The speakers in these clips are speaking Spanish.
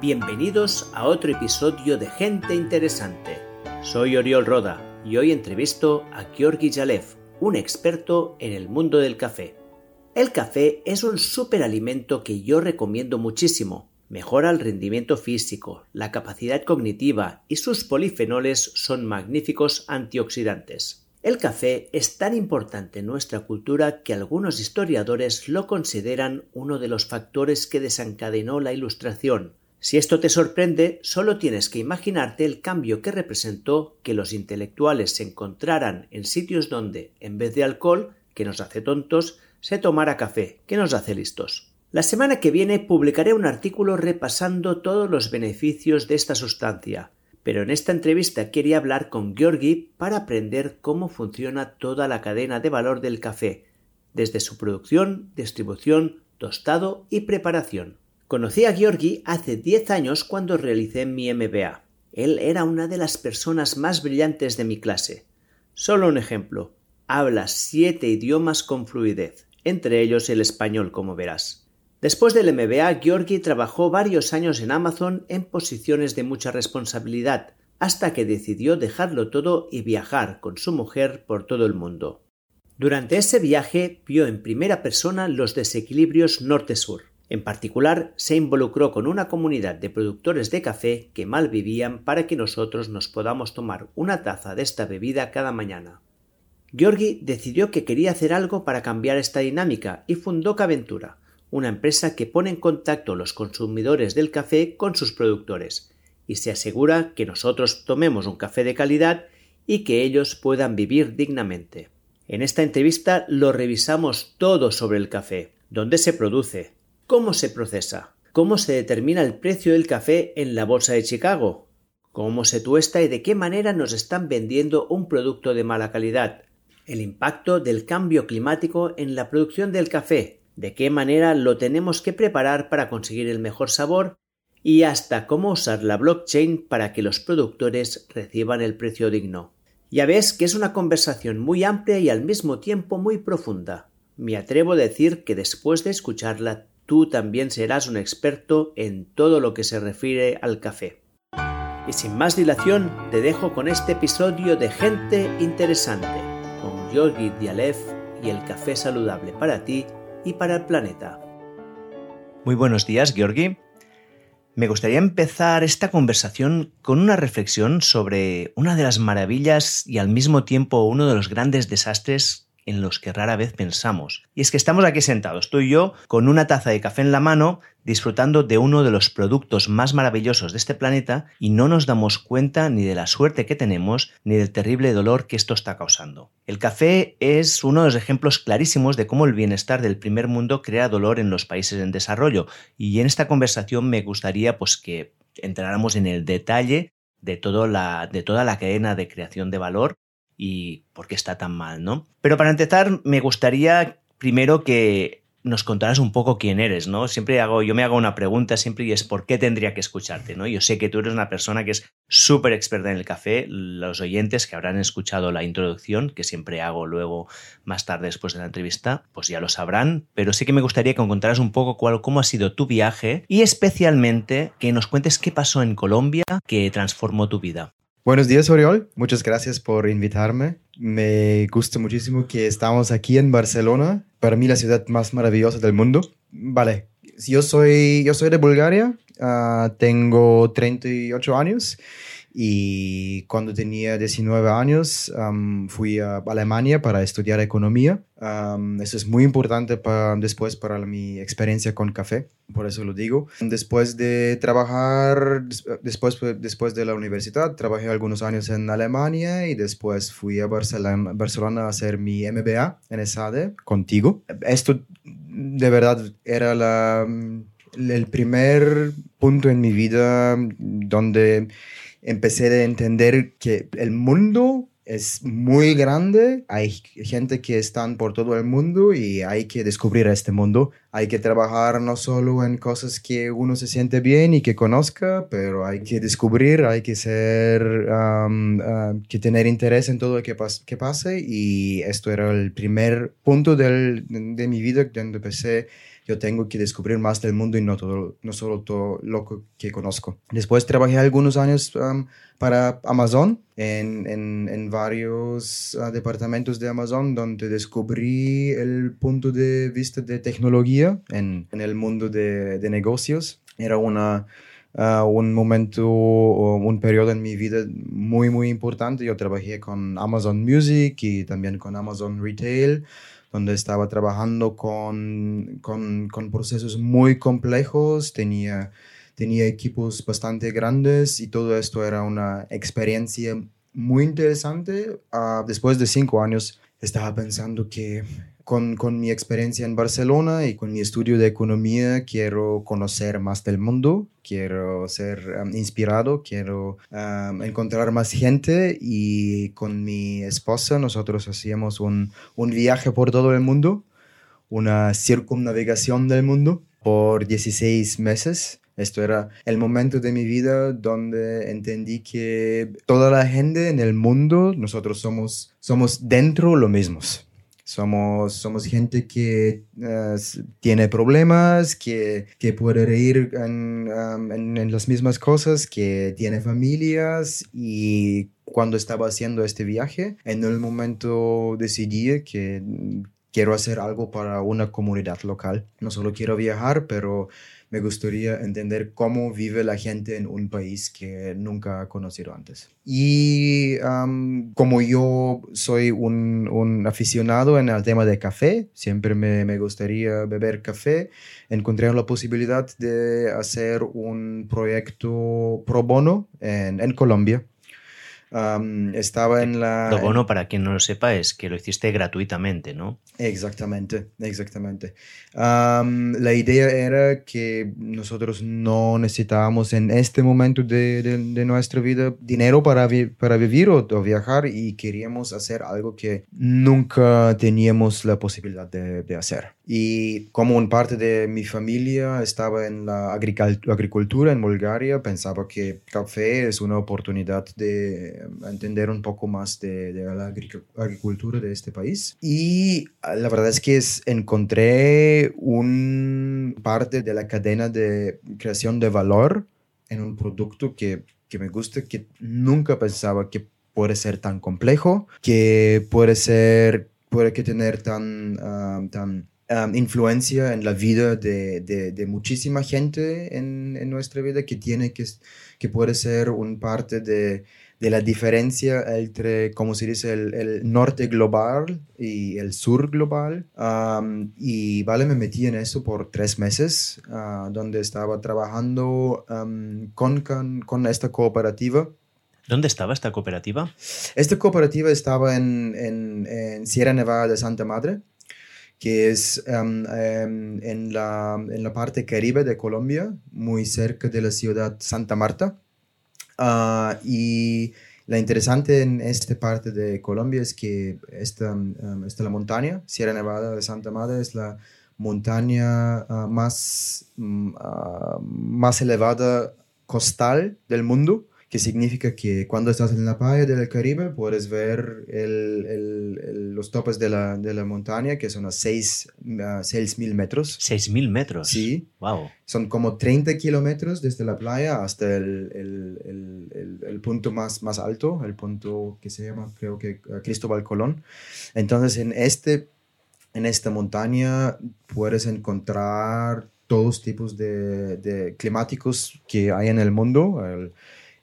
Bienvenidos a otro episodio de Gente Interesante. Soy Oriol Roda y hoy entrevisto a Georgi Yalev, un experto en el mundo del café. El café es un superalimento que yo recomiendo muchísimo. Mejora el rendimiento físico, la capacidad cognitiva y sus polifenoles son magníficos antioxidantes. El café es tan importante en nuestra cultura que algunos historiadores lo consideran uno de los factores que desencadenó la Ilustración, si esto te sorprende, solo tienes que imaginarte el cambio que representó que los intelectuales se encontraran en sitios donde, en vez de alcohol, que nos hace tontos, se tomara café, que nos hace listos. La semana que viene publicaré un artículo repasando todos los beneficios de esta sustancia, pero en esta entrevista quería hablar con Georgi para aprender cómo funciona toda la cadena de valor del café, desde su producción, distribución, tostado y preparación. Conocí a Georgi hace 10 años cuando realicé mi MBA. Él era una de las personas más brillantes de mi clase. Solo un ejemplo. Habla siete idiomas con fluidez, entre ellos el español, como verás. Después del MBA, Georgi trabajó varios años en Amazon en posiciones de mucha responsabilidad, hasta que decidió dejarlo todo y viajar con su mujer por todo el mundo. Durante ese viaje vio en primera persona los desequilibrios norte-sur. En particular, se involucró con una comunidad de productores de café que mal vivían para que nosotros nos podamos tomar una taza de esta bebida cada mañana. Georgi decidió que quería hacer algo para cambiar esta dinámica y fundó Caventura, una empresa que pone en contacto los consumidores del café con sus productores y se asegura que nosotros tomemos un café de calidad y que ellos puedan vivir dignamente. En esta entrevista lo revisamos todo sobre el café, dónde se produce, ¿Cómo se procesa? ¿Cómo se determina el precio del café en la Bolsa de Chicago? ¿Cómo se tuesta y de qué manera nos están vendiendo un producto de mala calidad? El impacto del cambio climático en la producción del café, de qué manera lo tenemos que preparar para conseguir el mejor sabor y hasta cómo usar la blockchain para que los productores reciban el precio digno. Ya ves que es una conversación muy amplia y al mismo tiempo muy profunda. Me atrevo a decir que después de escucharla tú también serás un experto en todo lo que se refiere al café. Y sin más dilación, te dejo con este episodio de Gente Interesante, con Georgi Dialev y el café saludable para ti y para el planeta. Muy buenos días, Georgi. Me gustaría empezar esta conversación con una reflexión sobre una de las maravillas y al mismo tiempo uno de los grandes desastres en los que rara vez pensamos. Y es que estamos aquí sentados, tú y yo, con una taza de café en la mano, disfrutando de uno de los productos más maravillosos de este planeta y no nos damos cuenta ni de la suerte que tenemos ni del terrible dolor que esto está causando. El café es uno de los ejemplos clarísimos de cómo el bienestar del primer mundo crea dolor en los países en desarrollo y en esta conversación me gustaría pues que entráramos en el detalle de, toda la cadena de creación de valor y por qué está tan mal, ¿no? Pero para empezar, me gustaría primero que nos contaras un poco quién eres, ¿no? Siempre hago, yo me hago una pregunta siempre y es ¿por qué tendría que escucharte, ¿no? Yo sé que tú eres una persona que es súper experta en el café, los oyentes que habrán escuchado la introducción, que siempre hago luego más tarde después de la entrevista, pues ya lo sabrán, pero sí que me gustaría que contaras un poco cuál, cómo ha sido tu viaje y especialmente que nos cuentes qué pasó en Colombia que transformó tu vida. Buenos días, Oriol. Muchas gracias por invitarme. Me gusta muchísimo que estamos aquí en Barcelona, para mí la ciudad más maravillosa del mundo. Vale, yo soy, yo soy de Bulgaria, uh, tengo 38 años y cuando tenía 19 años fui a Alemania para estudiar economía. eso es muy importante para, después para mi experiencia con café, por eso lo digo. Después de trabajar, después, después de la universidad, trabajé algunos años en Alemania y después fui a Barcelona, Barcelona a hacer mi MBA en ESADE contigo. Esto de verdad era la, el primer punto en mi vida donde empecé a entender que el mundo es muy grande, hay gente que están por todo el mundo y hay que descubrir este mundo. Hay que trabajar no solo en cosas que uno se siente bien y que conozca, pero hay que descubrir, hay que ser, que tener interés en todo lo que, que pase y esto era el primer punto del, de mi vida donde empecé yo tengo que descubrir más del mundo y no, todo, no solo todo lo que conozco. Después trabajé algunos años um, para Amazon, en, en, en varios uh, departamentos de Amazon, donde descubrí el punto de vista de tecnología en, en el mundo de, de negocios. Era una Uh, un momento o un periodo en mi vida muy, muy importante. Yo trabajé con Amazon Music y también con Amazon Retail, donde estaba trabajando con, con, procesos muy complejos, tenía, tenía equipos bastante grandes y todo esto era una experiencia muy interesante. Uh, después de cinco años estaba pensando que con, con, mi experiencia en Barcelona y con mi estudio de economía quiero conocer más del mundo, quiero ser inspirado, quiero encontrar más gente y con mi esposa nosotros hacíamos un, un viaje por todo el mundo, una circunnavegación del mundo por 16 meses. Esto era el momento de mi vida donde entendí que toda la gente en el mundo, nosotros somos, somos dentro lo mismos somos, somos gente que eh, tiene problemas, que, que puede reír en, en, las mismas cosas, que tiene familias y cuando estaba haciendo este viaje, en el momento decidí que quiero hacer algo para una comunidad local. No solo quiero viajar, pero me gustaría entender cómo vive la gente en un país que nunca ha conocido antes. Y como yo soy un, un, aficionado en el tema de café, siempre me, me, gustaría beber café, encontré la posibilidad de hacer un proyecto pro bono en, en Colombia estaba en la... Lo bueno, para quien no lo sepa, es que lo hiciste gratuitamente, ¿no? Exactamente, exactamente. la idea era que nosotros no necesitábamos en este momento de, de, nuestra vida dinero para, para vivir o, viajar y queríamos hacer algo que nunca teníamos la posibilidad de, de hacer. Y como un parte de mi familia estaba en la agricultura en Bulgaria, pensaba que café es una oportunidad de entender un poco más de, la agricultura de este país. Y ah, la verdad es que es, encontré un parte de la cadena de creación de valor en un producto que, que me gusta, que nunca pensaba que puede ser tan complejo, que puede ser, puede que tener tan, ah, tan influencia en la vida de, de, de muchísima gente en, en, nuestra vida, que tiene que, que puede ser un parte de, de la diferencia entre, como se dice, el, norte global y el sur global. y vale, me metí en eso por tres meses, ah, donde estaba trabajando con, con, esta cooperativa. ¿Dónde estaba esta cooperativa? Esta cooperativa estaba en, en, Sierra Nevada de Santa Madre que es en, la, en, la, parte caribe de Colombia, muy cerca de la ciudad Santa Marta. Ah, y lo interesante en esta parte de Colombia es que esta, um, esta la montaña, Sierra Nevada de Santa Madre, es la montaña ah, más, mm, ah, más elevada costal del mundo que significa que cuando estás en la playa del Caribe puedes ver el, el, los topes de la, de la, montaña, que son a 6.000 mil metros. ¿6.000 metros? Sí. Wow. Son como 30 kilómetros desde la playa hasta el, el, punto más, más alto, el punto que se llama, creo que Cristóbal Colón. Entonces, en, este, en esta montaña puedes encontrar todos tipos de, de climáticos que hay en el mundo. El,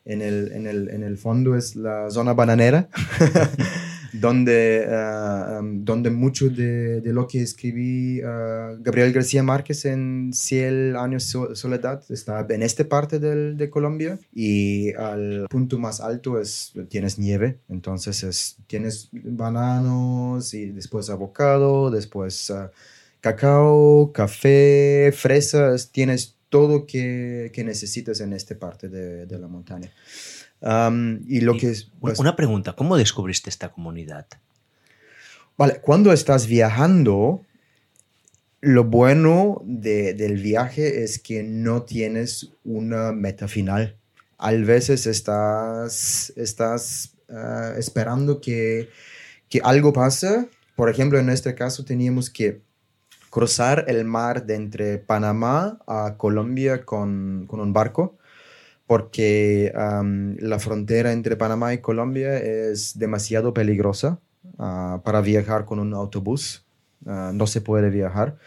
en el, en el, en el fondo es la zona bananera, donde, uh, um, donde mucho de, de, lo que escribí uh, Gabriel García Márquez en Ciel Años de Soledad está en esta parte del, de Colombia y al punto más alto es, tienes nieve, entonces es, tienes bananos y después avocado, después uh, cacao, café, fresas, tienes todo que, que necesitas en esta parte de, de la montaña. y lo que es, pues una pregunta, ¿cómo descubriste esta comunidad? Vale, cuando estás viajando, lo bueno de, del viaje es que no tienes una meta final. A veces estás, estás ah, esperando que, que algo pase. Por ejemplo, en este caso teníamos que cruzar el mar de entre Panamá a Colombia con, con un barco porque la frontera entre Panamá y Colombia es demasiado peligrosa ah, para viajar con un autobús. Ah, no se puede viajar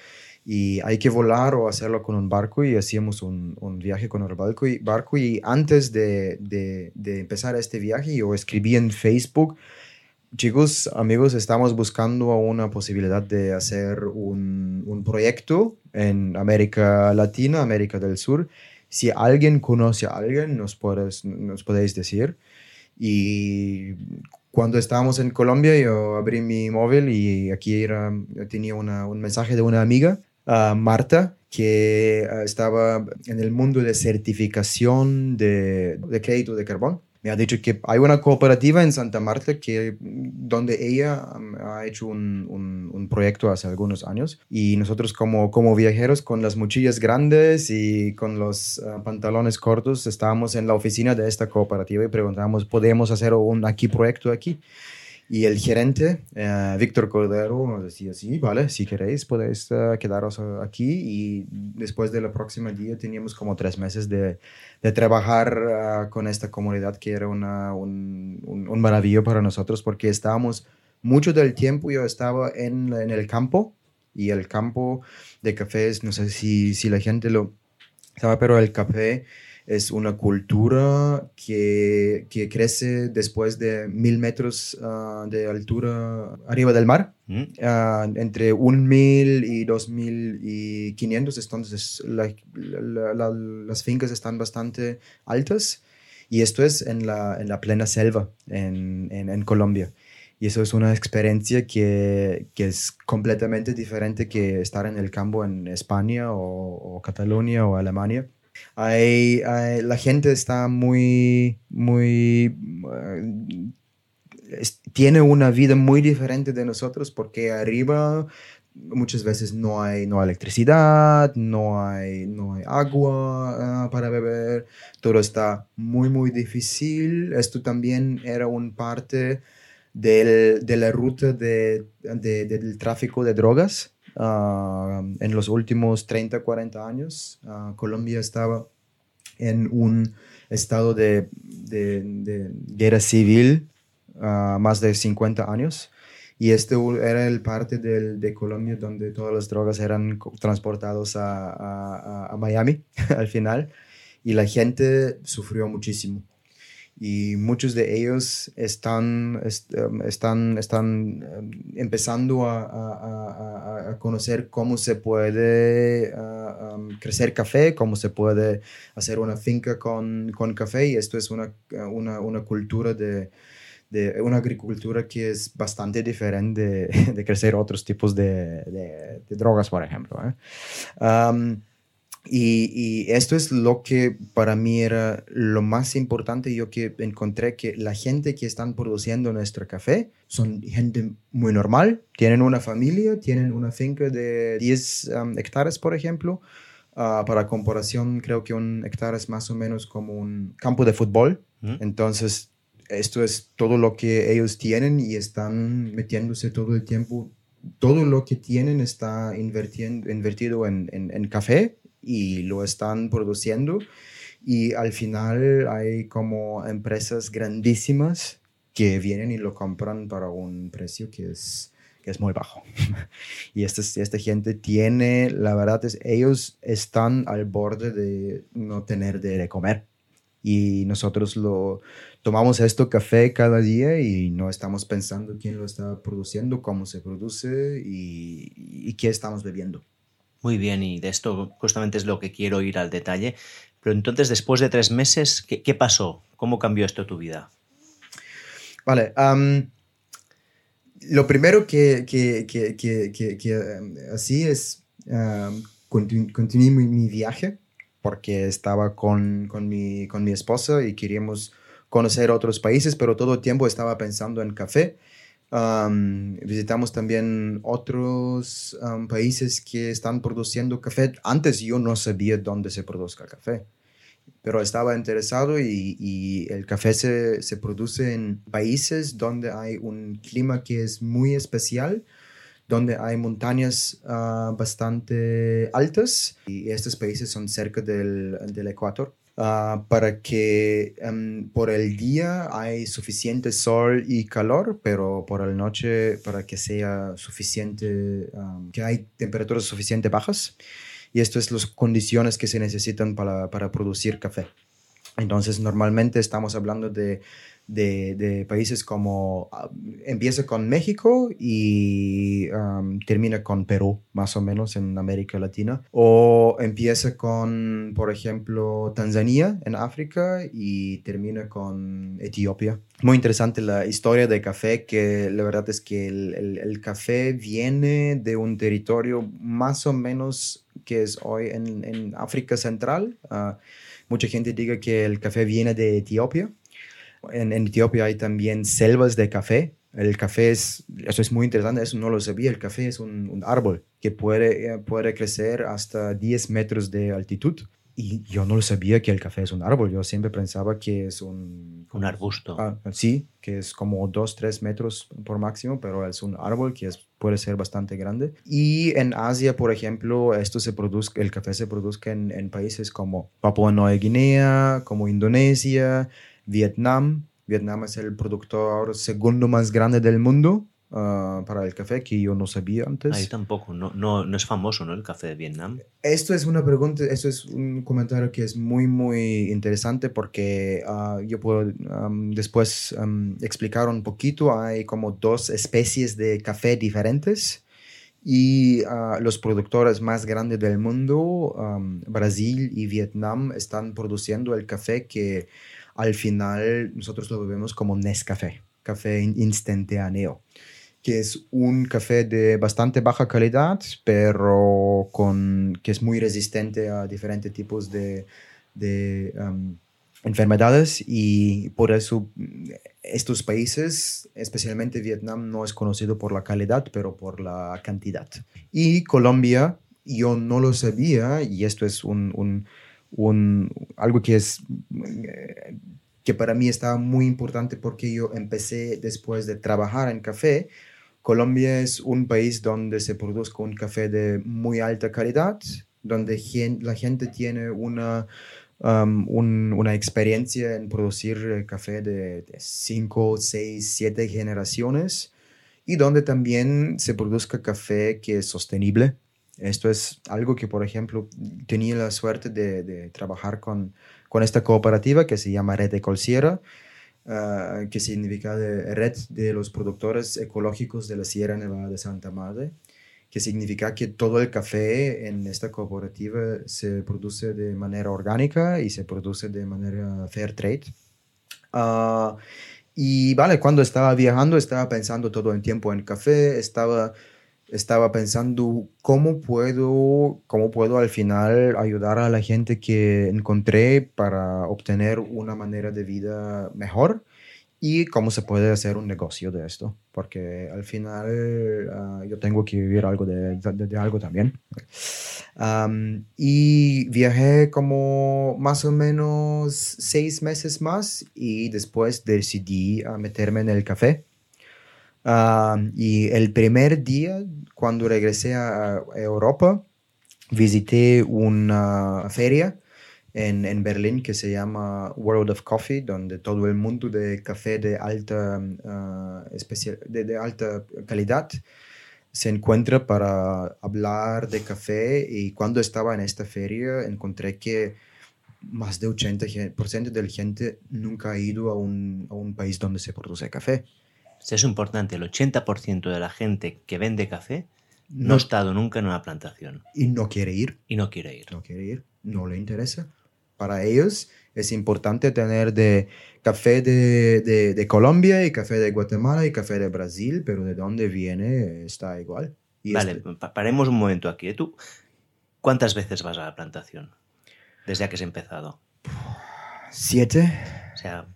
y hay que volar o hacerlo con un barco y hacíamos un, un viaje con el barco y, barco y antes de, de, de, empezar este viaje yo escribí en Facebook, chicos, amigos, estamos buscando una posibilidad de hacer un, proyecto en América Latina, América del Sur si alguien conoce a alguien, nos, puedes, nos podéis decir. Y cuando estábamos en Colombia, yo abrí mi móvil y aquí era, tenía una, un mensaje de una amiga, uh, Marta, que uh, estaba en el mundo de certificación de, de crédito de carbón ha dicho que hay una cooperativa en Santa Marta que, donde ella um, ha hecho un, un, un, proyecto hace algunos años y nosotros como, como viajeros con las mochillas grandes y con los uh, pantalones cortos estábamos en la oficina de esta cooperativa y preguntamos, ¿podemos hacer un aquí proyecto aquí? Y el gerente, uh, Víctor Cordero, nos decía, sí, vale, si queréis podéis uh, quedaros aquí. Y después del próximo día teníamos como tres meses de, de trabajar uh, con esta comunidad que era una, un, un, un, maravillo para nosotros porque estábamos mucho del tiempo, yo estaba en, en el campo y el campo de cafés, no sé si, si la gente lo sabe, pero el café es una cultura que, que crece después de mil metros uh, de altura arriba del mar, mm. uh, entre un mil y dos mil y quinientos, entonces la, la, la, las fincas están bastante altas y esto es en la, en la plena selva en, en, en Colombia. Y eso es una experiencia que, que, es completamente diferente que estar en el campo en España o, o Cataluña o Alemania hay, la gente está muy, muy, uh, tiene una vida muy diferente de nosotros porque arriba muchas veces no hay, no electricidad, no hay, no hay agua uh, para beber, todo está muy, muy difícil. Esto también era un parte del, de la ruta de, de, del tráfico de drogas Ah, en los últimos 30, 40 años, uh, Colombia estaba en un estado de, guerra civil uh, más de 50 años. Y este era el parte de Colombia donde todas las drogas eran transportadas a Miami al final. Y la gente sufrió muchísimo y muchos de ellos están, em, están, están em, empezando a, a, a, conocer cómo se puede um, crecer café, cómo se puede hacer una finca con, con café y esto es una, una, una cultura de, de, una agricultura que es bastante diferente de, de crecer otros tipos de, de, drogas, por ejemplo. ¿eh? Um, y, esto es lo que para mí era lo más importante. Yo que encontré que la gente que están produciendo nuestro café son gente muy normal, tienen una familia, tienen una finca de 10 um, hectáreas, por ejemplo. Uh, para comparación, creo que un hectárea es más o menos como un campo de fútbol. Entonces, esto es todo lo que ellos tienen y están metiéndose todo el tiempo todo lo que tienen está invertido en, en, en, café y lo están produciendo y al final hay como empresas grandísimas que vienen y lo compran para un precio que es, que es muy bajo. y esta, esta gente tiene, la verdad es, ellos están al borde de no tener de comer. Y nosotros lo tomamos esto café cada día y no estamos pensando quién lo está produciendo, cómo se produce y, y qué estamos bebiendo. Muy bien, y de esto justamente es lo que quiero ir al detalle. Pero entonces, después de tres meses, ¿qué, qué pasó? ¿Cómo cambió esto tu vida? Vale. Um, lo primero que, que, que, que um, así es, um, continué mi, mi, viaje porque estaba con, con, mi, con mi esposa y queríamos conocer otros países, pero todo el tiempo estaba pensando en café visitamos también otros países que están produciendo café. Antes yo no sabía dónde se produzca café, pero estaba interesado y, y el café se, se, produce en países donde hay un clima que es muy especial, donde hay montañas ah, bastante altas y estos países son cerca del, del Ecuador. Ah, para que em, por el día hay suficiente sol y calor, pero por la noche para que sea suficiente, que hay temperaturas suficientemente bajas. Y esto es las condiciones que se necesitan para, para producir café. Entonces, normalmente estamos hablando de de, países como ah, empieza con México y termina con Perú, más o menos en América Latina, o empieza con, por ejemplo, Tanzania en África y termina con Etiopía. Muy interesante la historia del café, que la verdad es que el, café viene de un territorio más o menos que es hoy en, África Central. Ah, mucha gente diga que el café viene de Etiopía en, Etiopía hay también selvas de café. El café es, eso es muy interesante, eso no lo sabía. El café es un, árbol que puede, eh, puede crecer hasta 10 metros de altitud. Y yo no lo sabía que el café es un árbol. Yo siempre pensaba que es un... Un arbusto. Ah, sí, que es como 2, 3 metros por máximo, pero es un árbol que es, puede ser bastante grande. Y en Asia, por ejemplo, esto se produce, el café se produce en, en países como Papua Nueva Guinea, como Indonesia, Vietnam. Vietnam es el productor segundo más grande del mundo ah, para el café, que yo no sabía antes. Ahí tampoco, no, no, no, es famoso, ¿no? El café de Vietnam. Esto es una pregunta, esto es un comentario que es muy, muy interesante porque ah, yo puedo después explicar un poquito. Hay como dos especies de café diferentes y ah, los productores más grandes del mundo, Brasil y Vietnam, están produciendo el café que al final nosotros lo bebemos como Nescafé, café instantáneo, que es un café de bastante baja calidad, pero con, que es muy resistente a diferentes tipos de, um, enfermedades y por eso estos países, especialmente Vietnam, no es conocido por la calidad, pero por la cantidad. Y Colombia, yo no lo sabía, y esto es un un, algo que es eh, que para mí estaba muy importante porque yo empecé después de trabajar en café. Colombia es un país donde se produce un café de muy alta calidad, donde la gente tiene una, um, una experiencia en producir café de 5, 6, 7 generaciones y donde también se produzca café que es sostenible esto es algo que, por ejemplo, tenía la suerte de, trabajar con, con, esta cooperativa que se llama Red Ecolsierra, uh, que significa Red de los Productores Ecológicos de la Sierra Nevada de Santa Madre, que significa que todo el café en esta cooperativa se produce de manera orgánica y se produce de manera fair trade. Uh, y vale, cuando estaba viajando estaba pensando todo el tiempo en café, estaba estaba pensando cómo puedo, cómo puedo al final ayudar a la gente que encontré para obtener una manera de vida mejor y cómo se puede hacer un negocio de esto, porque al final ah, yo tengo que vivir algo de, de, algo también. y viajé como más o menos seis meses más y después decidí a meterme en el café y el primer día, cuando regresé a Europa, visité una feria en, en, Berlín que se llama World of Coffee, donde todo el mundo de café de alta, uh, especial, de, de, alta calidad se encuentra para hablar de café. Y cuando estaba en esta feria, encontré que más de 80% de la gente nunca ha ido a un, a un país donde se produce café es importante, el 80% de la gente que vende café no, ha estado nunca en una plantación. Y no quiere ir. Y no quiere ir. No quiere ir, no le interesa. Para ellos es importante tener de café de, de, Colombia y café de Guatemala y café de Brasil, pero de dónde viene está igual. vale, este paremos un momento aquí. ¿eh? ¿Tú cuántas veces vas a la plantación desde que has empezado? Siete. O sea,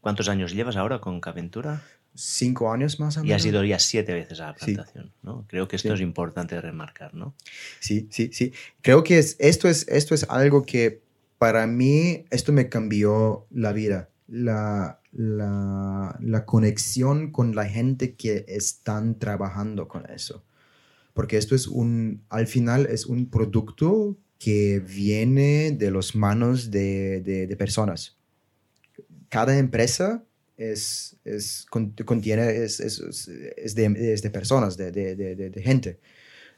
¿cuántos años llevas ahora con Caventura? Cinco años más o menos. Y has ido ya siete veces a la plantación, ¿no? Creo que esto es importante remarcar, ¿no? Sí, sí, sí. Creo que es, esto, es, esto es algo que para mí, esto me cambió la vida. La, la, la, conexión con la gente que están trabajando con eso. Porque esto es un, al final es un producto que viene de las manos de, de, personas. Cada empresa es, es, contiene, es, es, es de, de, personas, de, de, gente.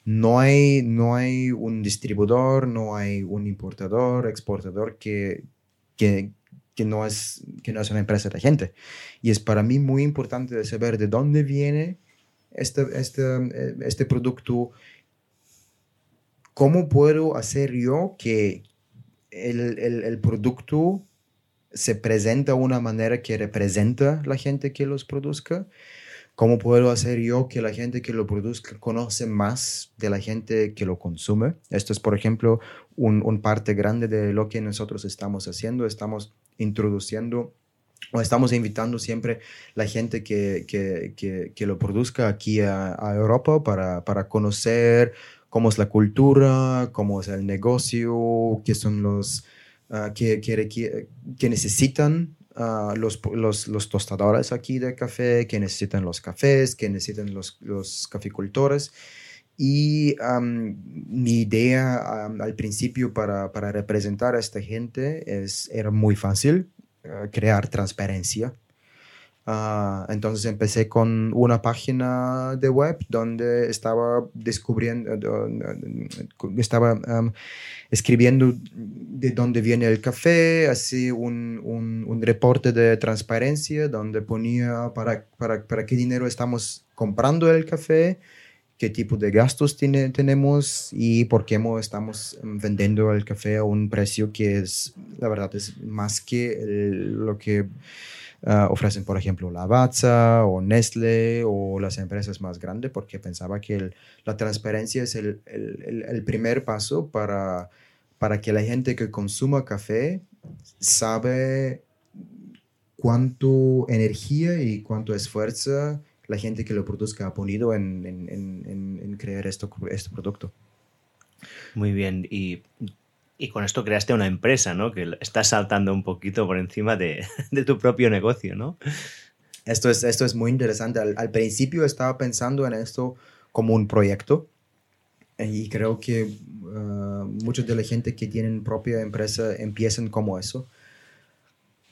No hay, no hay un distribuidor, no hay un importador, exportador que, que, que, no es, que no es una empresa de gente. Y es para mí muy importante saber de dónde viene este, este, este producto ¿cómo puedo hacer yo que el, el producto se presenta de una manera que representa la gente que los produzca? ¿Cómo puedo hacer yo que la gente que lo produzca conoce más de la gente que lo consume? Esto es, por ejemplo, un, parte grande de lo que nosotros estamos haciendo. Estamos introduciendo o estamos invitando siempre la gente que, que, que, que lo produzca aquí a, a Europa para, para conocer cómo es la cultura, cómo es el negocio, qué son los uh, que, que, necesitan uh, los, los, los, tostadores aquí de café, que necesitan los cafés, que necesitan los, los caficultores. Y mi idea al principio para, para, representar a esta gente es, era muy fácil, uh, crear transparencia Ah, entonces empecé con una página de web donde estaba descubriendo, estaba escribiendo de dónde viene el café, así un, un, un, reporte de transparencia donde ponía para, para, para qué dinero estamos comprando el café, qué tipo de gastos tiene, tenemos y por qué estamos vendiendo el café a un precio que es, la verdad, es más que lo que Ah, ofrecen, por ejemplo, Lavazza o Nestle o las empresas más grandes, porque pensaba que la transparencia es el, primer paso para, para que la gente que consuma café sabe cuánto energía y cuánto esfuerzo la gente que lo produzca ha ponido en, en, en, en crear esto, este producto. Muy bien, y y con esto creaste una empresa, ¿no? Que estás saltando un poquito por encima de, de tu propio negocio, ¿no? Esto es, esto es muy interesante. Al, principio estaba pensando en esto como un proyecto y creo que uh, mucha de la gente que tienen propia empresa empiezan como eso.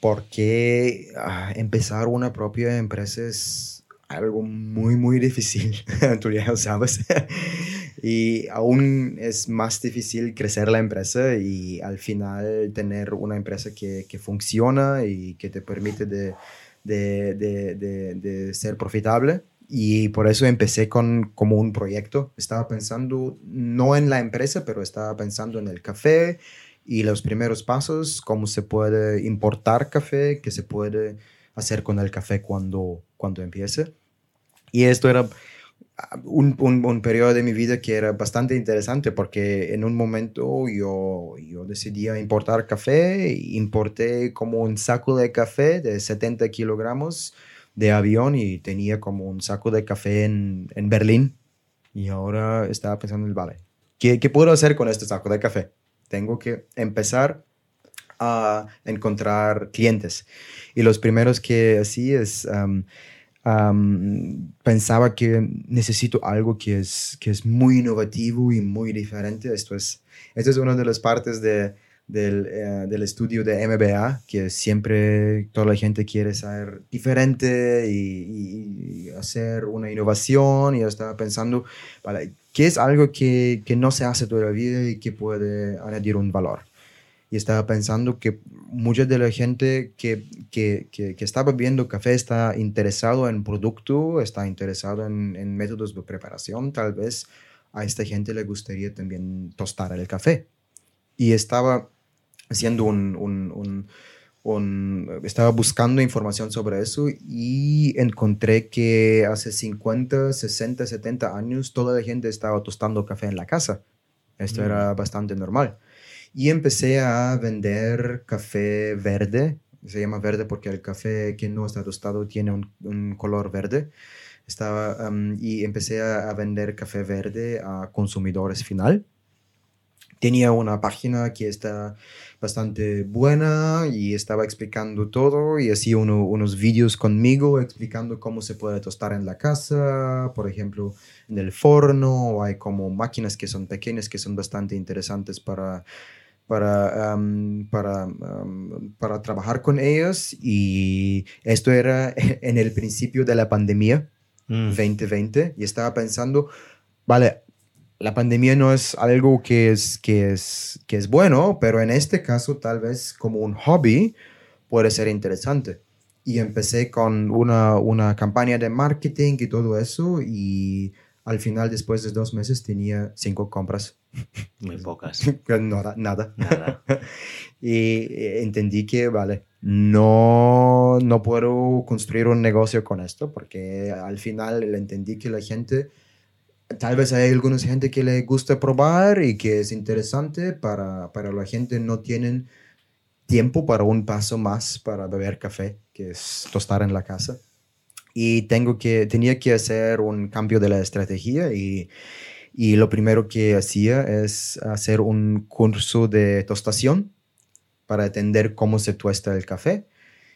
Porque uh, empezar una propia empresa es algo muy, muy difícil, tú ya lo sabes. Y aún es más difícil crecer la empresa y al final tener una empresa que, que funciona y que te permite de, de, de, de, ser profitable. Y por eso empecé con como un proyecto. Estaba pensando no en la empresa, pero estaba pensando en el café y los primeros pasos, cómo se puede importar café, qué se puede hacer con el café cuando, cuando empiece. Y esto era un, un, un, periodo de mi vida que era bastante interesante porque en un momento yo, yo decidí importar café, importé como un saco de café de 70 kilogramos de avión y tenía como un saco de café en, en Berlín y ahora estaba pensando en el vale. ¿Qué, ¿Qué puedo hacer con este saco de café? Tengo que empezar a encontrar clientes. Y los primeros que así es pensaba que necesito algo que es, que es muy innovativo y muy diferente. Esto es, esto es una de las partes de, del, eh, del, estudio de MBA, que siempre toda la gente quiere ser diferente y, y, hacer una innovación. Y estaba pensando, vale, ¿qué es algo que, que no se hace toda la vida y que puede añadir un valor? Y estaba pensando que mucha de la gente que, que, que, que, está bebiendo café está interesado en producto, está interesado en, en, métodos de preparación, tal vez a esta gente le gustaría también tostar el café. Y estaba haciendo un, un, un, un, estaba buscando información sobre eso y encontré que hace 50, 60, 70 años toda la gente estaba tostando café en la casa. Esto era mm. bastante normal. Y empecé a vender café verde. Se llama verde porque el café que no está tostado tiene un, un color verde. Estaba, y empecé a, vender café verde a consumidores final. tenía una página que está bastante buena y estaba explicando todo y hacía unos vídeos conmigo explicando cómo se puede tostar en la casa, por ejemplo, en el forno, hay como máquinas que son pequeñas que son bastante interesantes para para, para, para trabajar con ellas y esto era en el principio de la pandemia 2020 mm. y estaba pensando, vale, la pandemia no es algo que es, que, es, que es bueno, pero en este caso tal vez como un hobby puede ser interesante. Y empecé con una, una campaña de marketing y todo eso y al final, después de dos meses, tenía cinco compras. Muy pocas. nada, nada. nada. y eh, entendí que, vale, no, no puedo construir un negocio con esto porque al final entendí que la gente tal vez hay alguna gente que le gusta probar y que es interesante, para, para la gente no tienen tiempo para un paso más para beber café, que es tostar en la casa. Y tengo que, tenía que hacer un cambio de la estrategia y, y lo primero que hacía es hacer un curso de tostación para entender cómo se tuesta el café.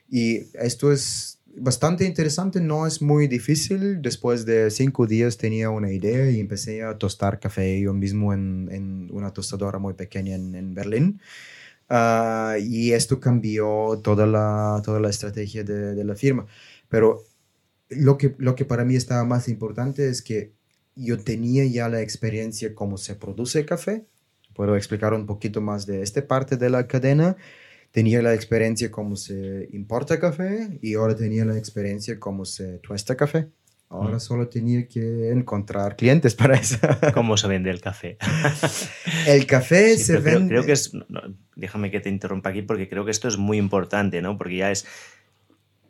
Y esto es bastante interesante, no es muy difícil. Después de cinco días tenía una idea y empecé a tostar café yo mismo en, en una tostadora muy pequeña en, en Berlín. Ah, y esto cambió toda la, toda la estrategia de, de, la firma. Pero lo que, lo que para mí estaba más importante es que yo tenía ya la experiencia cómo se produce café. Puedo explicar un poquito más de esta parte de la cadena tenía la experiencia cómo se importa café y ahora tenía la experiencia cómo se tuesta café. Ahora solo tenía que encontrar clientes para eso. ¿Cómo se vende el café? el café se vende... Creo, que es... déjame que te interrumpa aquí porque creo que esto es muy importante, ¿no? Porque ya es...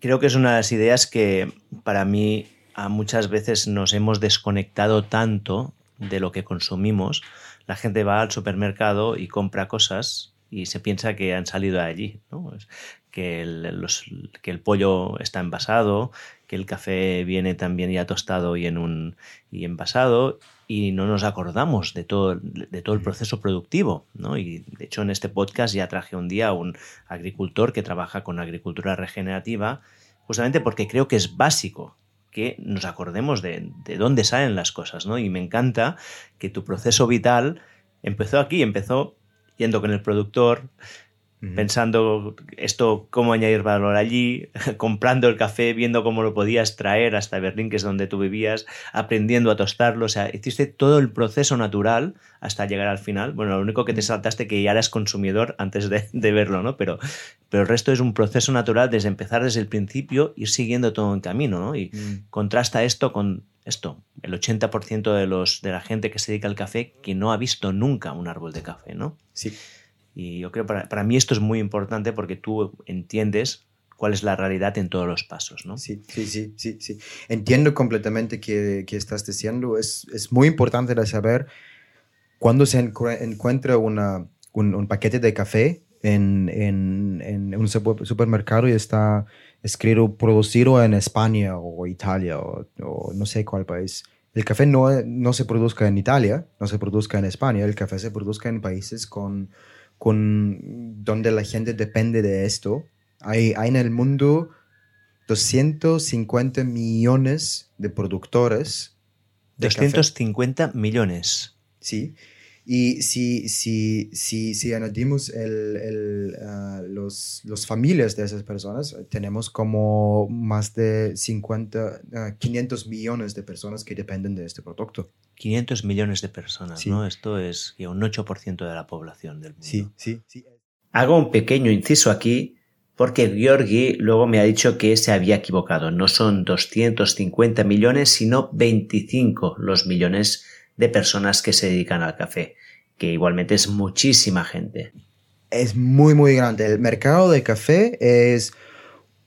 Creo que es una de las ideas que para mí a muchas veces nos hemos desconectado tanto de lo que consumimos. La gente va al supermercado y compra cosas y se piensa que han salido de allí, ¿no? que, el, pollo está envasado, que el café viene también ya tostado y, en un, y envasado y no nos acordamos de todo, de todo el proceso productivo. ¿no? Y de hecho en este podcast ya traje un día a un agricultor que trabaja con agricultura regenerativa, justamente porque creo que es básico que nos acordemos de, de dónde salen las cosas. ¿no? Y me encanta que tu proceso vital empezó aquí, empezó yendo con el productor, pensando esto, cómo añadir valor allí, comprando el café, viendo cómo lo podías traer hasta Berlín, que es donde tú vivías, aprendiendo a tostarlo, o sea, hiciste todo el proceso natural hasta llegar al final. Bueno, lo único que te saltaste que ya eras consumidor antes de, verlo, ¿no? Pero, pero el resto es un proceso natural desde empezar desde el principio, ir siguiendo todo en camino, ¿no? Y contrasta esto con esto, el 80% de, los, de la gente que se dedica al café que no ha visto nunca un árbol de café, ¿no? Sí. Y yo creo para, para mí esto es muy importante porque tú entiendes cuál es la realidad en todos los pasos, ¿no? Sí, sí, sí, sí, sí. Entiendo completamente que, que estás diciendo. Es, es, muy importante saber cuando se encuentra una, un, un, paquete de café en, en, en, un supermercado y está escrito producido en España o Italia o, o no sé cuál país. El café no, no se produzca en Italia, no se produzca en España, el café se produzca en países con con, donde la gente depende de esto. Hay, hay en el mundo 250 millones de productores. De 250 millones. Sí. Y si, si, si, si añadimos el, el, uh, los, los, familias de esas personas, tenemos como más de 50, uh, 500 millones de personas que dependen de este producto. 500 millones de personas, ¿no? Esto es un 8% de la población del mundo. Sí, sí, sí. Hago un pequeño inciso aquí porque Georgi luego me ha dicho que se había equivocado. No son 250 millones, sino 25 los millones de personas que se dedican al café, que igualmente es muchísima gente. Es muy, muy grande. El mercado de café es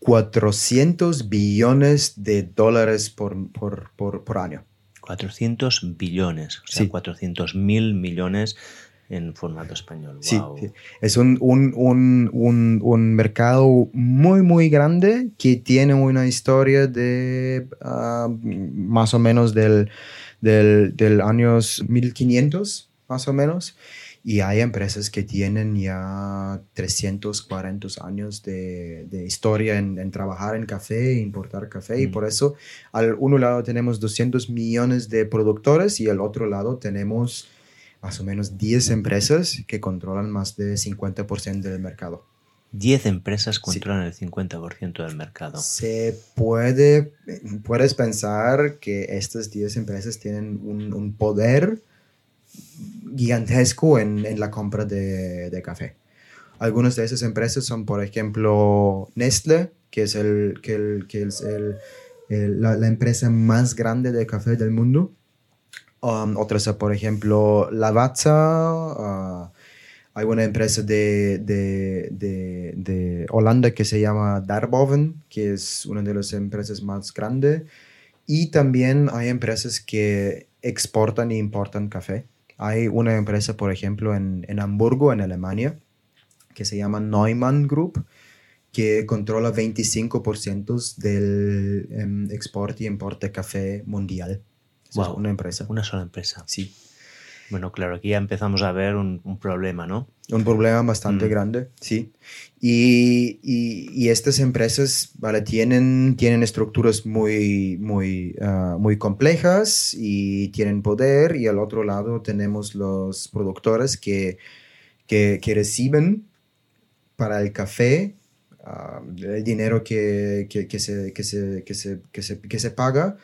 400 billones de dólares por, por, por, por año. 400 billones, o sea, 400 mil millones en formato español. Sí, es un, un, un, un, mercado muy, muy grande que tiene una historia de ah, más o menos del, del, del años 1500, más o menos. Y hay empresas que tienen ya 340 años de, de historia en, en, trabajar en café, importar café. Y Mm. por eso, al uno lado tenemos 200 millones de productores y al otro lado tenemos más o menos 10 empresas que controlan más de 50% del mercado. 10 empresas controlan el 50% del mercado. Se puede, puedes pensar que estas 10 empresas tienen un, un poder gigantesco en, en la compra de, de, café. Algunas de esas empresas son, por ejemplo, Nestle, que es, el, que el, que es el, el, la, la, empresa más grande de café del mundo. Um, otras, por ejemplo, Lavazza. Uh, hay una empresa de, de, de, de, Holanda que se llama Darboven, que es una de las empresas más grandes. Y también hay empresas que exportan e importan café. Hay una empresa, por ejemplo, en, en Hamburgo, en Alemania, que se llama Neumann Group, que controla 25% del um, exporte y importe de café mundial. Wow. Es una empresa. Una sola empresa. Sí. Bueno, claro, aquí ya empezamos a ver un, un problema, ¿no? Un problema bastante Mm. grande, sí. Y, y, y estas empresas, ¿vale? Tienen, tienen estructuras muy, muy, ah, muy complejas y tienen poder. Y al otro lado tenemos los productores que, que, que reciben para el café ah, el dinero que, que, que se, que, se, que, se, que, se, que se paga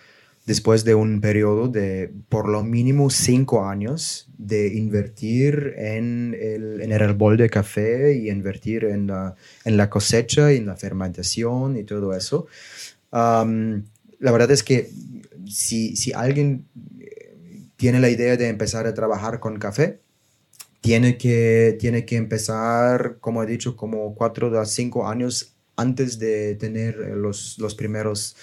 después de un periodo de por lo mínimo cinco años de invertir en el, en el árbol de café y invertir en la, en la cosecha y en la fermentación y todo eso. La verdad es que si, si alguien tiene la idea de empezar a trabajar con café, tiene que, tiene que empezar, como he dicho, como cuatro a cinco años antes de tener los, los primeros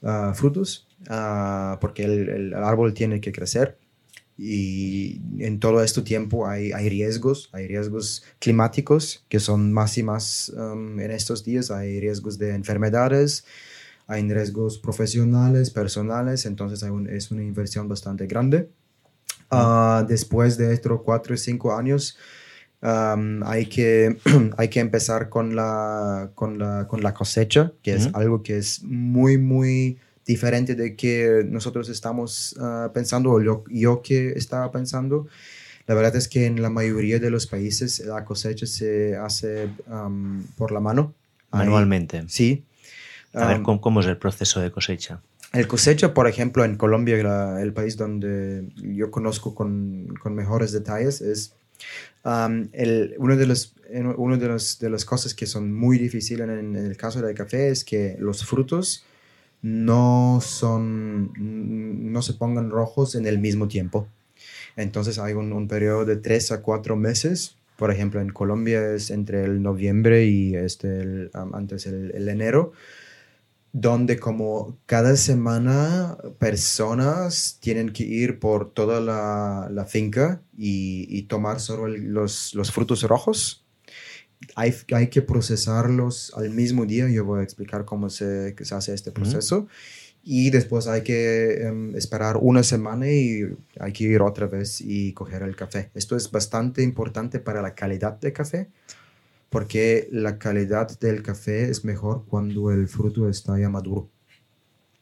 uh, frutos, uh, porque el, el, árbol tiene que crecer. Y en todo este tiempo hay, hay riesgos, hay riesgos climáticos que son más y más um, en estos días, hay riesgos de enfermedades, hay riesgos profesionales, personales, entonces hay un, es una inversión bastante grande. Uh, después de estos cuatro o cinco años, um, hay, que, hay que empezar con la, con la, con la cosecha, que es Ujú. algo que es muy, muy diferente de que nosotros estamos uh, pensando, o yo, yo que estaba pensando. La verdad es que en la mayoría de los países la cosecha se hace um, por la mano. Manualmente. sí. A ver, Um, ¿cómo, cómo es el proceso de cosecha? el cosecha, por ejemplo, en Colombia, la- el país donde yo conozco con, con mejores detalles, es um, el, uno, de los, uno de, los, de las cosas que son muy difíciles en, en el caso del café es que los frutos no son, no se pongan rojos en el mismo tiempo. Entonces hay un, un periodo de tres a cuatro meses. Por ejemplo, en Colombia es entre el noviembre y este, el, antes el, enero donde como cada semana personas tienen que ir por toda la, la finca y, y tomar solo los, los frutos rojos. Hay, hay que procesarlos al mismo día. Yo voy a explicar cómo se hace este proceso. Y después hay que em, esperar una semana y hay que ir otra vez y coger el café. Esto es bastante importante para la calidad del café porque la calidad del café es mejor cuando el fruto está ya maduro.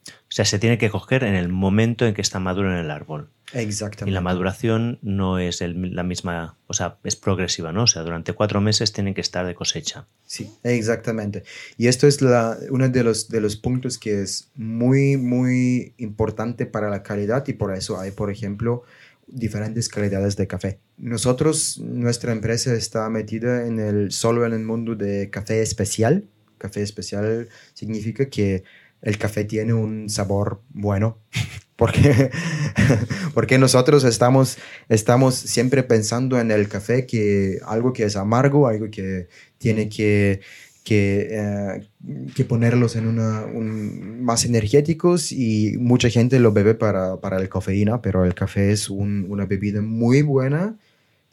O sea, se tiene que coger en el momento en que está maduro en el árbol. Exactamente. Y la maduración no es el- la misma, o sea, es progresiva, ¿no? O sea, durante cuatro meses tienen que estar de cosecha. Sí, exactamente. Y esto es la, uno de los, de los puntos que es muy, muy importante para la calidad y por eso hay, por ejemplo, diferentes calidades de café. Nosotros, nuestra empresa está metida en el, solo en el mundo de café especial. Café especial significa que el café tiene un sabor bueno, porque, porque nosotros estamos, estamos siempre pensando en el café que algo que es amargo, algo que tiene que, que, eh, que ponerlos en una, un- más energéticos y mucha gente lo bebe para, para el cafeína, pero el café es un- una bebida muy buena.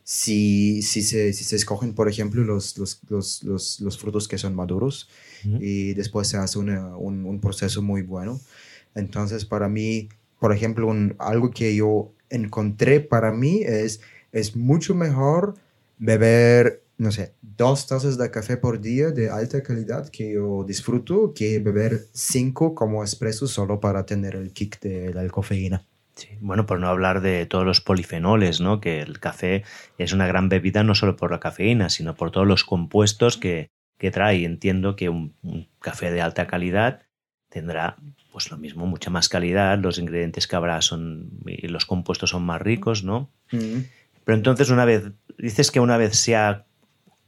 Si, si, se, si se escogen, por ejemplo, los, los, los, los frutos que son maduros Y después se hace una- un, un proceso muy bueno. Entonces, para mí, por ejemplo, un- algo que yo encontré para mí es es mucho mejor beber, no sé, dos tazas de café por día de alta calidad que yo disfruto que beber cinco como expreso solo para tener el kick de la cafeína. Sí, bueno, por no hablar de todos los polifenoles, ¿no? Que el café es una gran bebida no solo por la cafeína, sino por todos los compuestos que, que trae. Entiendo que un, café de alta calidad tendrá pues lo mismo, mucha más calidad, los ingredientes que habrá son y los compuestos son más ricos, ¿no? Mm. Pero entonces una vez, dices que una vez se ha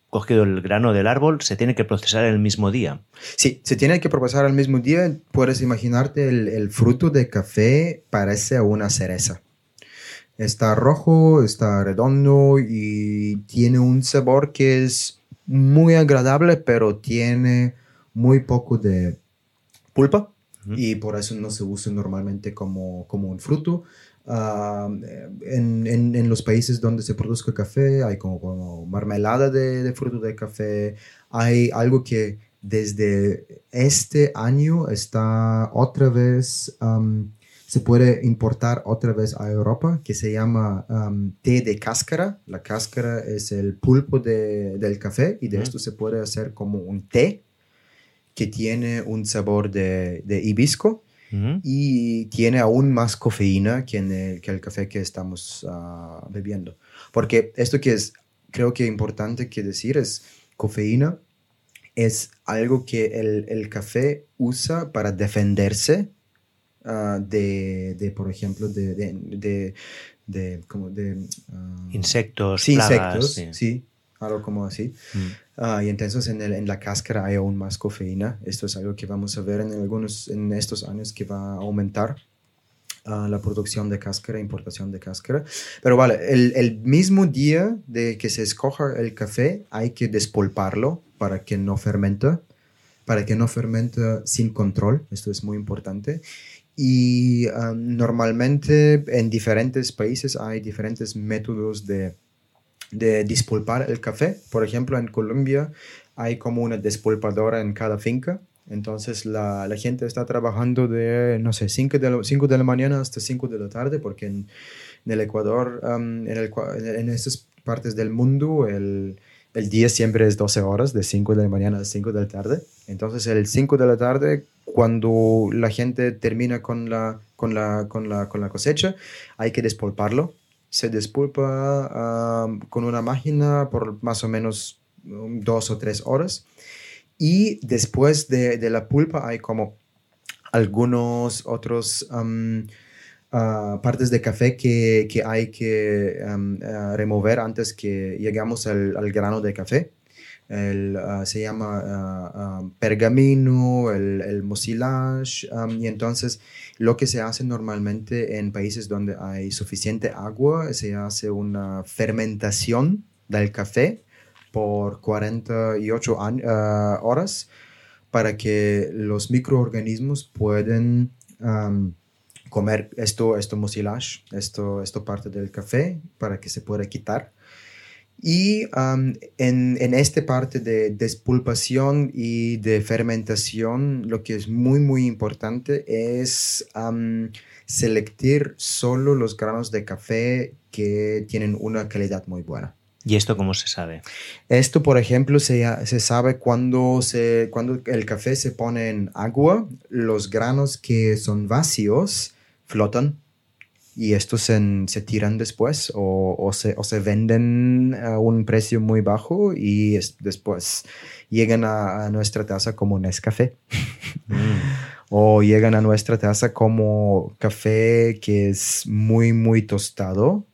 cogido el grano del árbol, se tiene que procesar el mismo día. Sí, se tiene que procesar el mismo día. Puedes imaginarte el, el fruto de café parece una cereza. Está rojo, está redondo y tiene un sabor que es muy agradable, pero tiene muy poco de pulpa y por eso no se usa normalmente como, como un fruto. Ah, en, en, los países donde se produce café hay como, marmelada de, de, fruto de café. Hay algo que desde este año está otra vez, se puede importar otra vez a Europa, que se llama té de cáscara. La cáscara es el pulpo de, del café y de esto se puede hacer como un té que tiene un sabor de, de hibisco y tiene aún más cafeína que, en el, que el café que estamos ah, bebiendo. Porque esto que es, creo que importante que decir es, cafeína es algo que el, el café usa para defenderse ah, de, de, por ejemplo, de, de, de, como de ah, insectos, sí, insectos, sí. algo como así. Mm. Ah, y entonces en, el, en, la cáscara hay aún más cafeína. Esto es algo que vamos a ver en, algunos, en estos años que va a aumentar uh, la producción de cáscara, importación de cáscara. Pero vale, el, el, mismo día de que se escoja el café hay que despolparlo para que no fermente, para que no fermente sin control. Esto es muy importante. Y ah, normalmente en diferentes países hay diferentes métodos de de despulpar el café. Por ejemplo, en Colombia hay como una despulpadora en cada finca. Entonces la, la gente está trabajando de, no sé, 5 de, la, de la mañana hasta 5 de la tarde, porque en, el Ecuador, um, en, en, estas partes del mundo, el, el, día siempre es 12 horas, de 5 de la mañana a 5 de la tarde. Entonces el 5 de la tarde, cuando la gente termina con la, con la, con la, con la cosecha, hay que despulparlo se despulpa con una máquina por más o menos um, dos o tres horas. Y después de, de la pulpa hay como algunos otros ah, partes de café que, que hay que ah, remover antes que llegamos al, al grano de café. El, ah, se llama pergamino, el, el mucilage, y entonces lo que se hace normalmente en países donde hay suficiente agua, se hace una fermentación del café por 48 ah, horas para que los microorganismos puedan comer esto, esto mucilage, esto, esto parte del café, para que se pueda quitar. Y en, en esta parte de despulpación y de fermentación, lo que es muy, muy importante es selectir solo los granos de café que tienen una calidad muy buena. ¿Y esto cómo se sabe? Esto, por ejemplo, se, se sabe cuando, se, cuando el café se pone en agua, los granos que son vacíos flotan y estos se, se tiran después o, o, se, o, se, venden a un precio muy bajo y después llegan a, nuestra taza como Nescafé. Mm. o llegan a nuestra taza como café que es muy, muy tostado,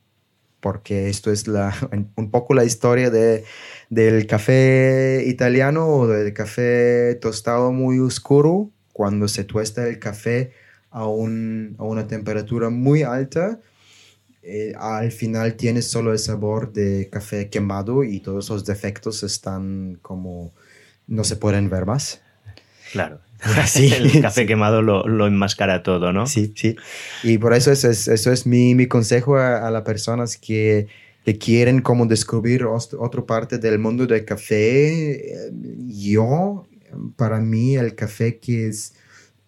porque esto es la, un poco la historia de, del café italiano o del café tostado muy oscuro. Cuando se tuesta el café, a, una temperatura muy alta, eh, al final tienes solo el sabor de café quemado y todos los defectos están como no se pueden ver más. Claro. Sí, el café quemado lo, lo, enmascara todo, ¿no? Sí, sí. Y por eso eso es, eso es mi, mi consejo a, las personas que, que, quieren como descubrir otra parte del mundo del café. Yo, para mí, el café que es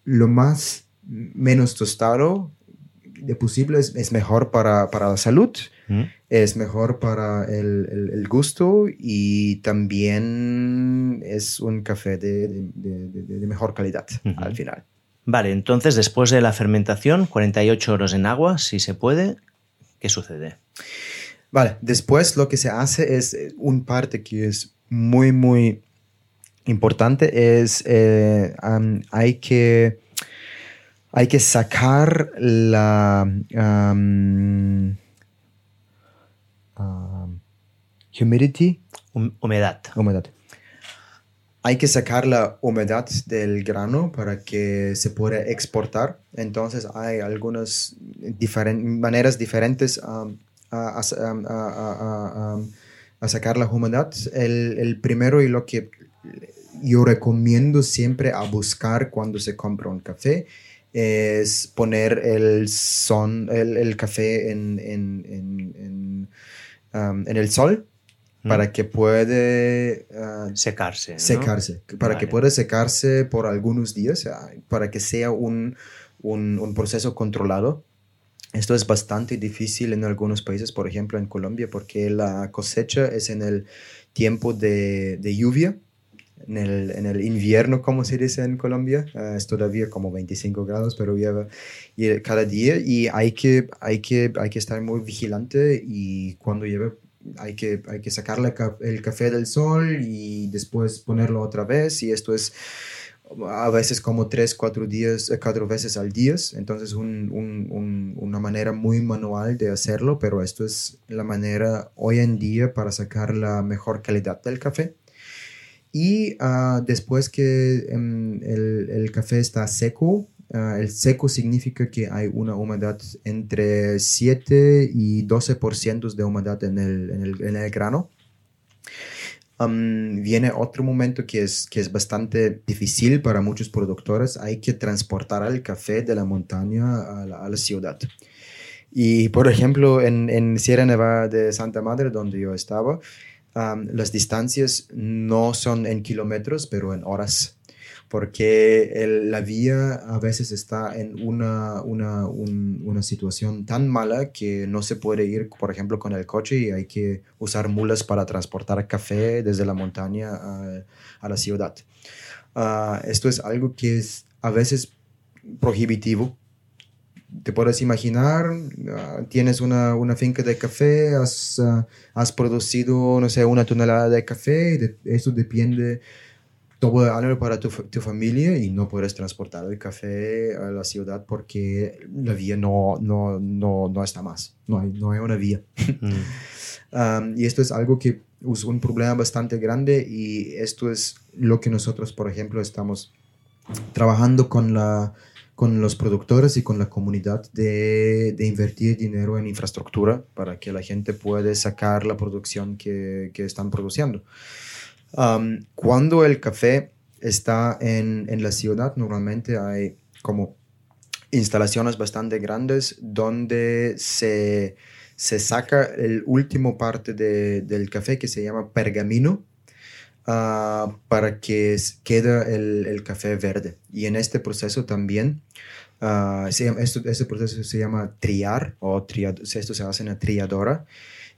lo más menos tostado de posible es, mejor para, para, la salud, mm. es mejor para el, el, gusto y también es un café de, de, mejor calidad al final. Vale, entonces después de la fermentación, 48 horas en agua, si se puede, ¿qué sucede? Vale, después lo que se hace es eh, un parte que es muy, muy importante, es eh, hay que hay que sacar la humidity. humedad. Humedad. Hay que sacar la humedad del grano para que se pueda exportar. Entonces hay algunas maneras diferentes a, sacar la humedad. El, el primero y lo que yo recomiendo siempre a buscar cuando se compra un café es poner el, son, el, café en, en, um, el sol para que puede uh, secarse. Secarse, para que pueda secarse por algunos días, para que sea un, proceso controlado. Esto es bastante difícil en algunos países, por ejemplo en Colombia, porque la cosecha es en el tiempo de, de lluvia en el, en el, invierno, como se dice en Colombia. Ah, es todavía como 25 grados, pero lleva cada día y hay que, hay, que, hay que estar muy vigilante y cuando lleva hay que, hay que sacarle el café del sol y después ponerlo otra vez y esto es a veces como tres, cuatro días, eh, cuatro veces al día. Entonces, un, un, una manera muy manual de hacerlo, pero esto es la manera hoy en día para sacar la mejor calidad del café. Y uh, después que um, el, el, café está seco, uh, el seco significa que hay una humedad entre 7 y 12% de humedad en el, en el, en el grano. Um, viene otro momento que es, que es bastante difícil para muchos productores. Hay que transportar el café de la montaña a la, a la ciudad. Y por ejemplo, en, en Sierra Nevada de Santa Madre, donde yo estaba, las distancias no son en kilómetros, pero en horas, porque la vía a veces está en una, una, una, situación tan mala que no se puede ir, por ejemplo, con el coche y hay que usar mulas para transportar café desde la montaña a, la ciudad. Ah, esto es algo que es a veces prohibitivo te puedes imaginar, ah, tienes una, una, finca de café, has, ah, has, producido, no sé, una tonelada de café, eso depende todo el año para tu, tu, familia y no puedes transportar el café a la ciudad porque la vía no, no, no, no está más, no hay, no hay una vía. Mm. y esto es algo que es un problema bastante grande y esto es lo que nosotros, por ejemplo, estamos trabajando con la con los productores y con la comunidad de, de, invertir dinero en infraestructura para que la gente pueda sacar la producción que, que están produciendo. Um, cuando el café está en, en, la ciudad, normalmente hay como instalaciones bastante grandes donde se, se saca el último parte de, del café que se llama pergamino Ah, para que quede el, el, café verde. Y en este proceso también, uh, este proceso se llama triar, o esto se hace en la triadora.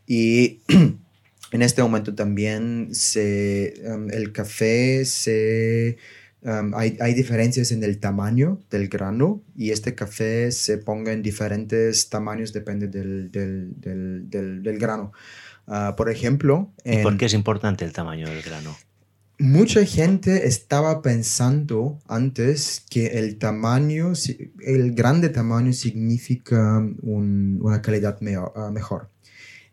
Y en este momento también se, um, el café se... Um, hay, hay, diferencias en el tamaño del grano y este café se ponga en diferentes tamaños, depende del, del, del, del grano. Ah, por ejemplo... ¿Y por qué es importante el tamaño del grano? Mucha gente estaba pensando antes que el tamaño, el grande tamaño significa una calidad ah, mejor.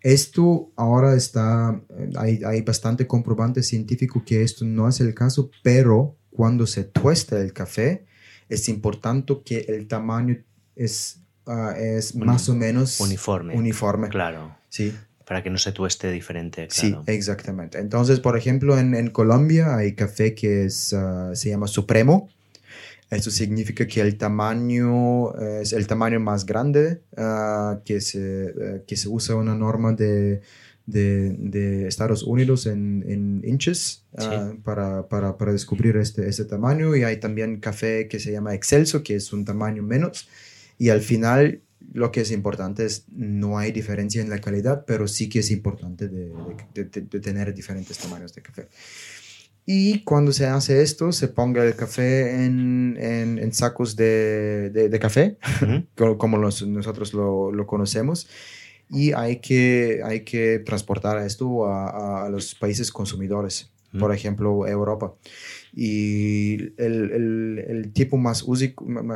Esto ahora está, hay, hay bastante comprobante científico que esto no es el caso, pero cuando se tuesta el café, es importante que el tamaño es, ah, es más o menos uniforme. Uniforme. Claro. Sí para que no se tueste diferente. Sí, exactamente. Entonces, por ejemplo, en, en Colombia hay café que es, ah, se llama Supremo. Esto significa que el tamaño es el tamaño más grande, uh, que, se, eh, que se usa una norma de, de, de Estados Unidos en, en inches ah, para, para, para, descubrir este, este tamaño. Y hay también café que se llama Excelso, que es un tamaño menos. Y al final lo que es importante es no hay diferencia en la calidad, pero sí que es importante de, de, tener diferentes tamaños de café. Y cuando se hace esto, se ponga el café en, en, sacos de, café, como nosotros lo, lo, conocemos, y hay que, hay que transportar esto a, a los países consumidores, por ejemplo, Europa. Y el, el, el tipo más útil,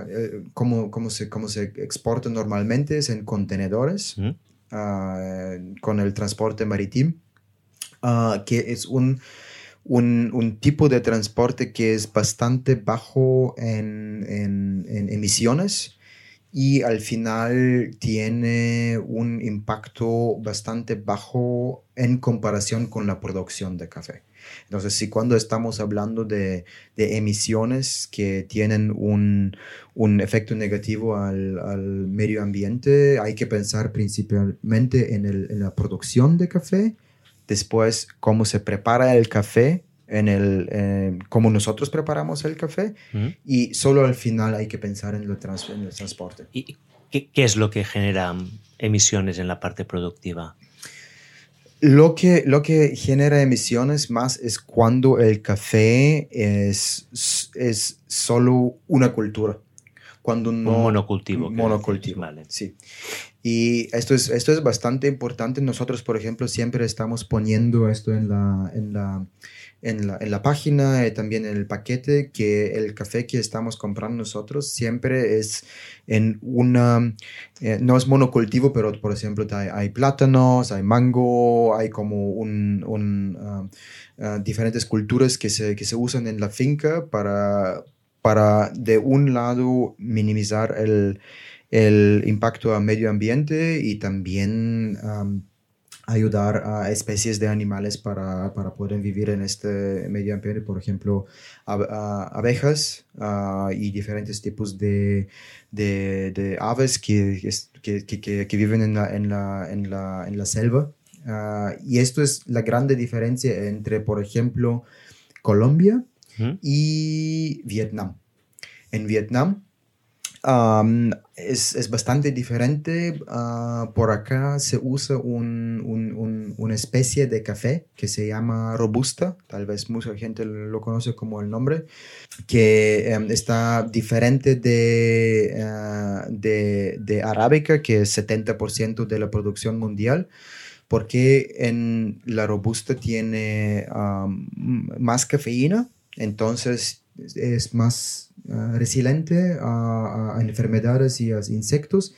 eh, como, como, se, como se exporta normalmente, es en contenedores ah, con el transporte marítimo, uh, que es un, un, un, tipo de transporte que es bastante bajo en, en, en emisiones y al final tiene un impacto bastante bajo en comparación con la producción de café. Entonces, si cuando estamos hablando de, de emisiones que tienen un, un efecto negativo al, al, medio ambiente, hay que pensar principalmente en, el, en, la producción de café, después cómo se prepara el café, en el, eh, cómo nosotros preparamos el café y solo al final hay que pensar en, lo en el transporte. ¿Y qué, qué es lo que genera emisiones en la parte productiva? Lo que, lo que genera emisiones más es cuando el café es, es solo una cultura. Cuando no, un monocultivo. Monocultivo, vale. sí. Y esto es, esto es bastante importante. Nosotros, por ejemplo, siempre estamos poniendo esto en la, en la, en la, en la página y también en el paquete que el café que estamos comprando nosotros siempre es en una, eh, no es monocultivo, pero por ejemplo hay, plátanos, hay mango, hay como ah, ah, diferentes culturas que se, que se usan en la finca para, para de un lado minimizar el, el impacto al medio ambiente y también ayudar a especies de animales para, para, poder vivir en este medio ambiente, por ejemplo, abejas y diferentes tipos de, de, de aves que, que, que, que, viven en la, en la, en la, en la selva. y esto es la grande diferencia entre, por ejemplo, Colombia y Vietnam. En Vietnam, es, es, bastante diferente. Ah, por acá se usa un, un, una especie de café que se llama robusta, tal vez mucha gente lo conoce como el nombre, que em, está diferente de, uh, de, de, arábica, que es 70% de la producción mundial porque en la robusta tiene más cafeína, entonces es más Ah, resiliente a, enfermedades y a insectos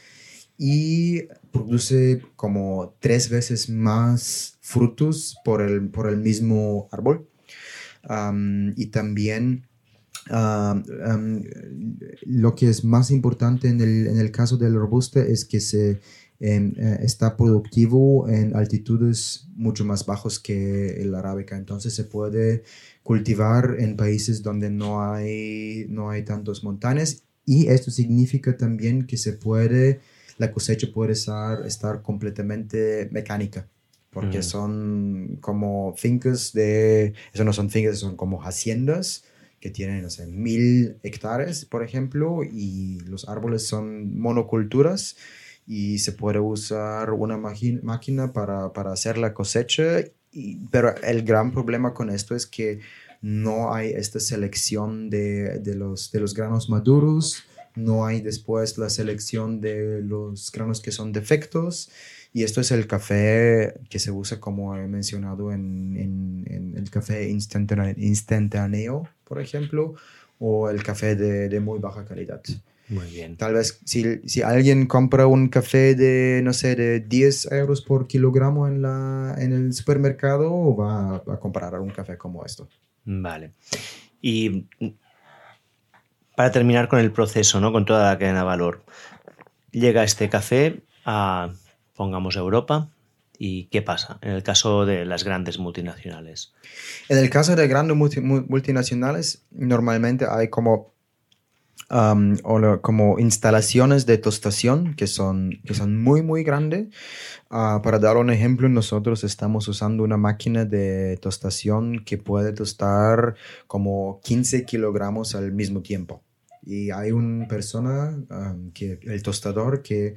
y produce como tres veces más frutos por el, por el mismo árbol. y también lo que es más importante en el, en el caso del robusta es que se em, eh, está productivo en altitudes mucho más bajos que el arábica. Entonces se puede cultivar en países donde no hay, no hay tantos montañas y esto significa también que se puede, la cosecha puede estar, estar completamente mecánica porque mm. son como fincas de, eso no son fincas, son como haciendas que tienen, no sé, mil hectáreas, por ejemplo, y los árboles son monoculturas y se puede usar una máquina para, para hacer la cosecha pero el gran problema con esto es que no hay esta selección de, de, los, de los granos maduros, no hay después la selección de los granos que son defectos. Y esto es el café que se usa, como he mencionado, en, en, el café instantáneo, por ejemplo, o el café de, de muy baja calidad. Muy bien. Tal vez si, si, alguien compra un café de, no sé, de 10 euros por kilogramo en, la, en el supermercado, va a, comprar un café como esto. Vale. Y para terminar con el proceso, ¿no? con toda la cadena de valor, llega este café a, pongamos, Europa, ¿Y qué pasa en el caso de las grandes multinacionales? En el caso de grandes multinacionales, normalmente hay como o como instalaciones de tostación que son, que son muy, muy grandes. Ah, para dar un ejemplo, nosotros estamos usando una máquina de tostación que puede tostar como 15 kilogramos al mismo tiempo. Y hay una persona, que, el tostador, que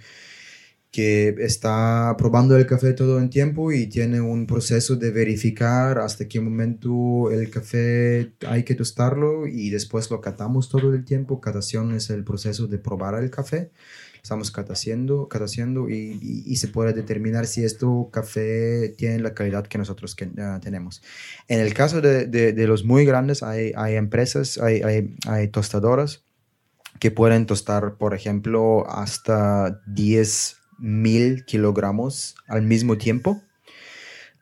que está probando el café todo el tiempo y tiene un proceso de verificar hasta qué momento el café hay que tostarlo y después lo catamos todo el tiempo. Catación es el proceso de probar el café. Estamos cataciendo, cataciendo y, y, se puede determinar si esto café tiene la calidad que nosotros que, uh, tenemos. En el caso de, de, de, los muy grandes, hay, hay empresas, hay, hay, hay tostadoras que pueden tostar, por ejemplo, hasta 10 mil kilogramos al mismo tiempo.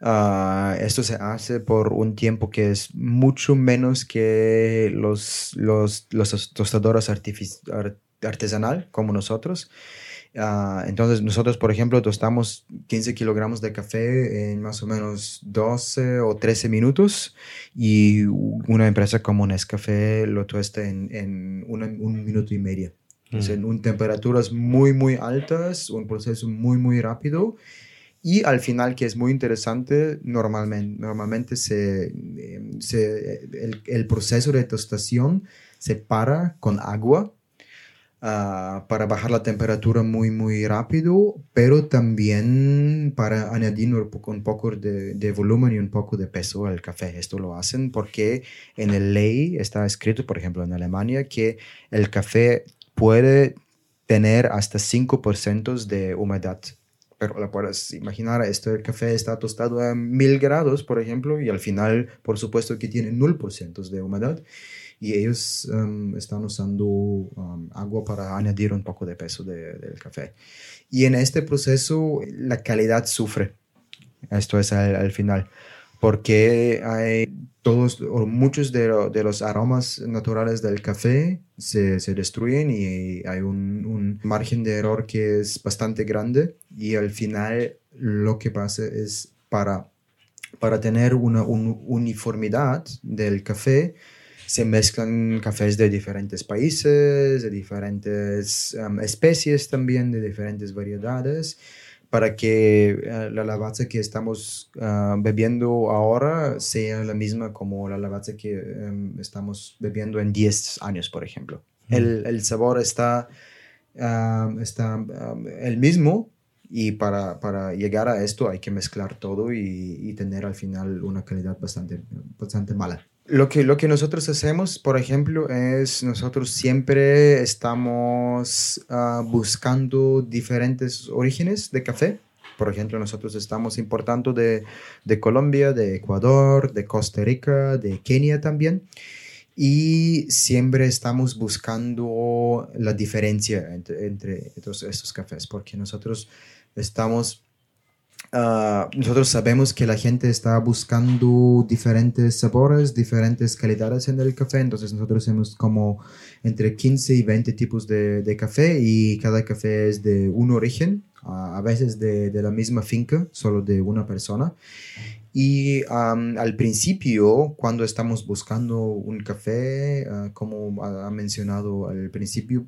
Uh, esto se hace por un tiempo que es mucho menos que los, los, los artesanal como nosotros. Uh, entonces nosotros, por ejemplo, tostamos 15 kilogramos de café en más o menos 12 o 13 minutos y una empresa como Nescafé lo tuesta en, en un minuto y medio. Mm. en temperaturas muy, muy altas, un proceso muy, muy rápido. Y al final, que es muy interesante, normalmente, normalmente se, em, se el, el, proceso de tostación se para con agua uh, para bajar la temperatura muy, muy rápido, pero también para añadir un poco, un poco de, de, volumen y un poco de peso al café. Esto lo hacen porque en la ley está escrito, por ejemplo, en Alemania, que el café puede tener hasta 5% de humedad. Pero la puedes imaginar, esto el café está tostado a 1000 grados, por ejemplo, y al final, por supuesto, que tiene 0% de humedad. Y ellos um, están usando um, agua para añadir un poco de peso del café. Y en este proceso, la calidad sufre. Esto es al final porque hay todos o muchos de, de, los aromas naturales del café se, se destruyen y hay un, un, margen de error que es bastante grande. Y al final lo que pasa es para, para tener una uniformidad del café se mezclan cafés de diferentes países, de diferentes um, especies también, de diferentes variedades para que eh, la lavaza que estamos ah, bebiendo ahora sea la misma como la lavaza que em, estamos bebiendo en 10 años, por ejemplo. el, el, sabor está, está el mismo y para, para, llegar a esto hay que mezclar todo y, y tener al final una calidad bastante, bastante mala. Lo que, lo que nosotros hacemos, por ejemplo, es nosotros siempre estamos uh, buscando diferentes orígenes de café. Por ejemplo, nosotros estamos importando de, de, Colombia, de Ecuador, de Costa Rica, de Kenia también. Y siempre estamos buscando la diferencia entre, entre estos, estos cafés, porque nosotros estamos Ah, nosotros sabemos que la gente está buscando diferentes sabores, diferentes calidades en el café, entonces nosotros tenemos como entre 15 y 20 tipos de, de café y cada café es de un origen, a veces de, de, la misma finca, solo de una persona. Y al principio, cuando estamos buscando un café, uh, como ha mencionado al principio,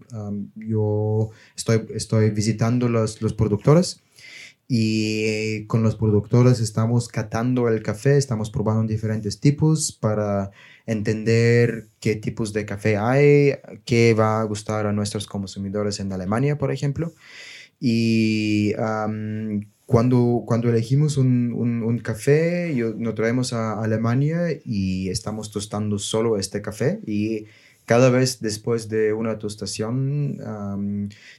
yo estoy, estoy visitando los, los productores y con los productores estamos catando el café, estamos probando diferentes tipos para entender qué tipos de café hay, qué va a gustar a nuestros consumidores en Alemania, por ejemplo. Y cuando, cuando elegimos un, un, café, yo, nos traemos a Alemania y estamos tostando solo este café y cada vez después de una tostación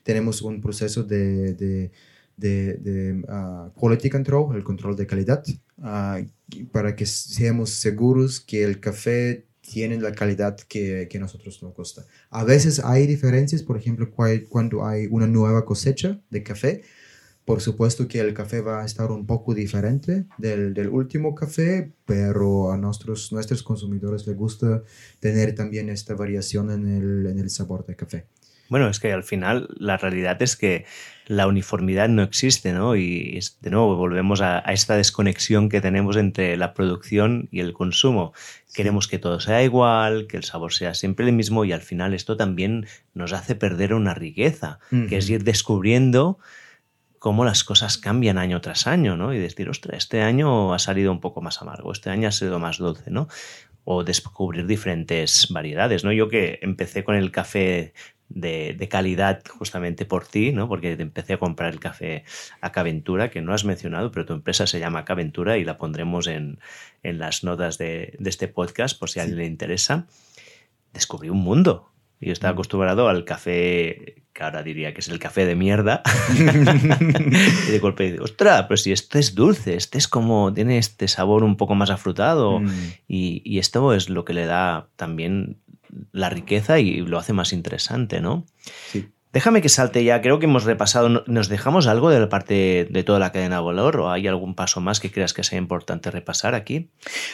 tenemos un proceso de, de de, de uh, quality control, el control de calidad, uh, para que seamos seguros que el café tiene la calidad que, que nosotros nos gusta. A veces hay diferencias, por ejemplo, cuando hay una nueva cosecha de café, por supuesto que el café va a estar un poco diferente del, del, último café, pero a nuestros, nuestros consumidores les gusta tener también esta variación en el, en el sabor del café. Bueno, es que al final la realidad es que la uniformidad no existe, ¿no? Y de nuevo volvemos a, esta desconexión que tenemos entre la producción y el consumo. Queremos que todo sea igual, que el sabor sea siempre el mismo y al final esto también nos hace perder una riqueza, que es ir descubriendo cómo las cosas cambian año tras año, ¿no? Y decir, ostras, este año ha salido un poco más amargo, este año ha sido más dulce, ¿no? o descubrir diferentes variedades, ¿no? Yo que empecé con el café de, calidad justamente por ti, ¿no? Porque empecé a comprar el café Acaventura, que no has mencionado, pero tu empresa se llama Acaventura y la pondremos en, las notas de, este podcast por si a alguien le interesa. Descubrí un mundo. Yo estaba mm. acostumbrado al café, que ahora diría que es el café de mierda. y de golpe digo, ostras, pero si esto es dulce, este es como, tiene este sabor un poco más afrutado. Mm. Y, y, esto es lo que le da también la riqueza y lo hace más interesante, ¿no? Sí. Déjame que salte ya, creo que hemos repasado, ¿nos dejamos algo de la parte de toda la cadena de valor o hay algún paso más que creas que sea importante repasar aquí?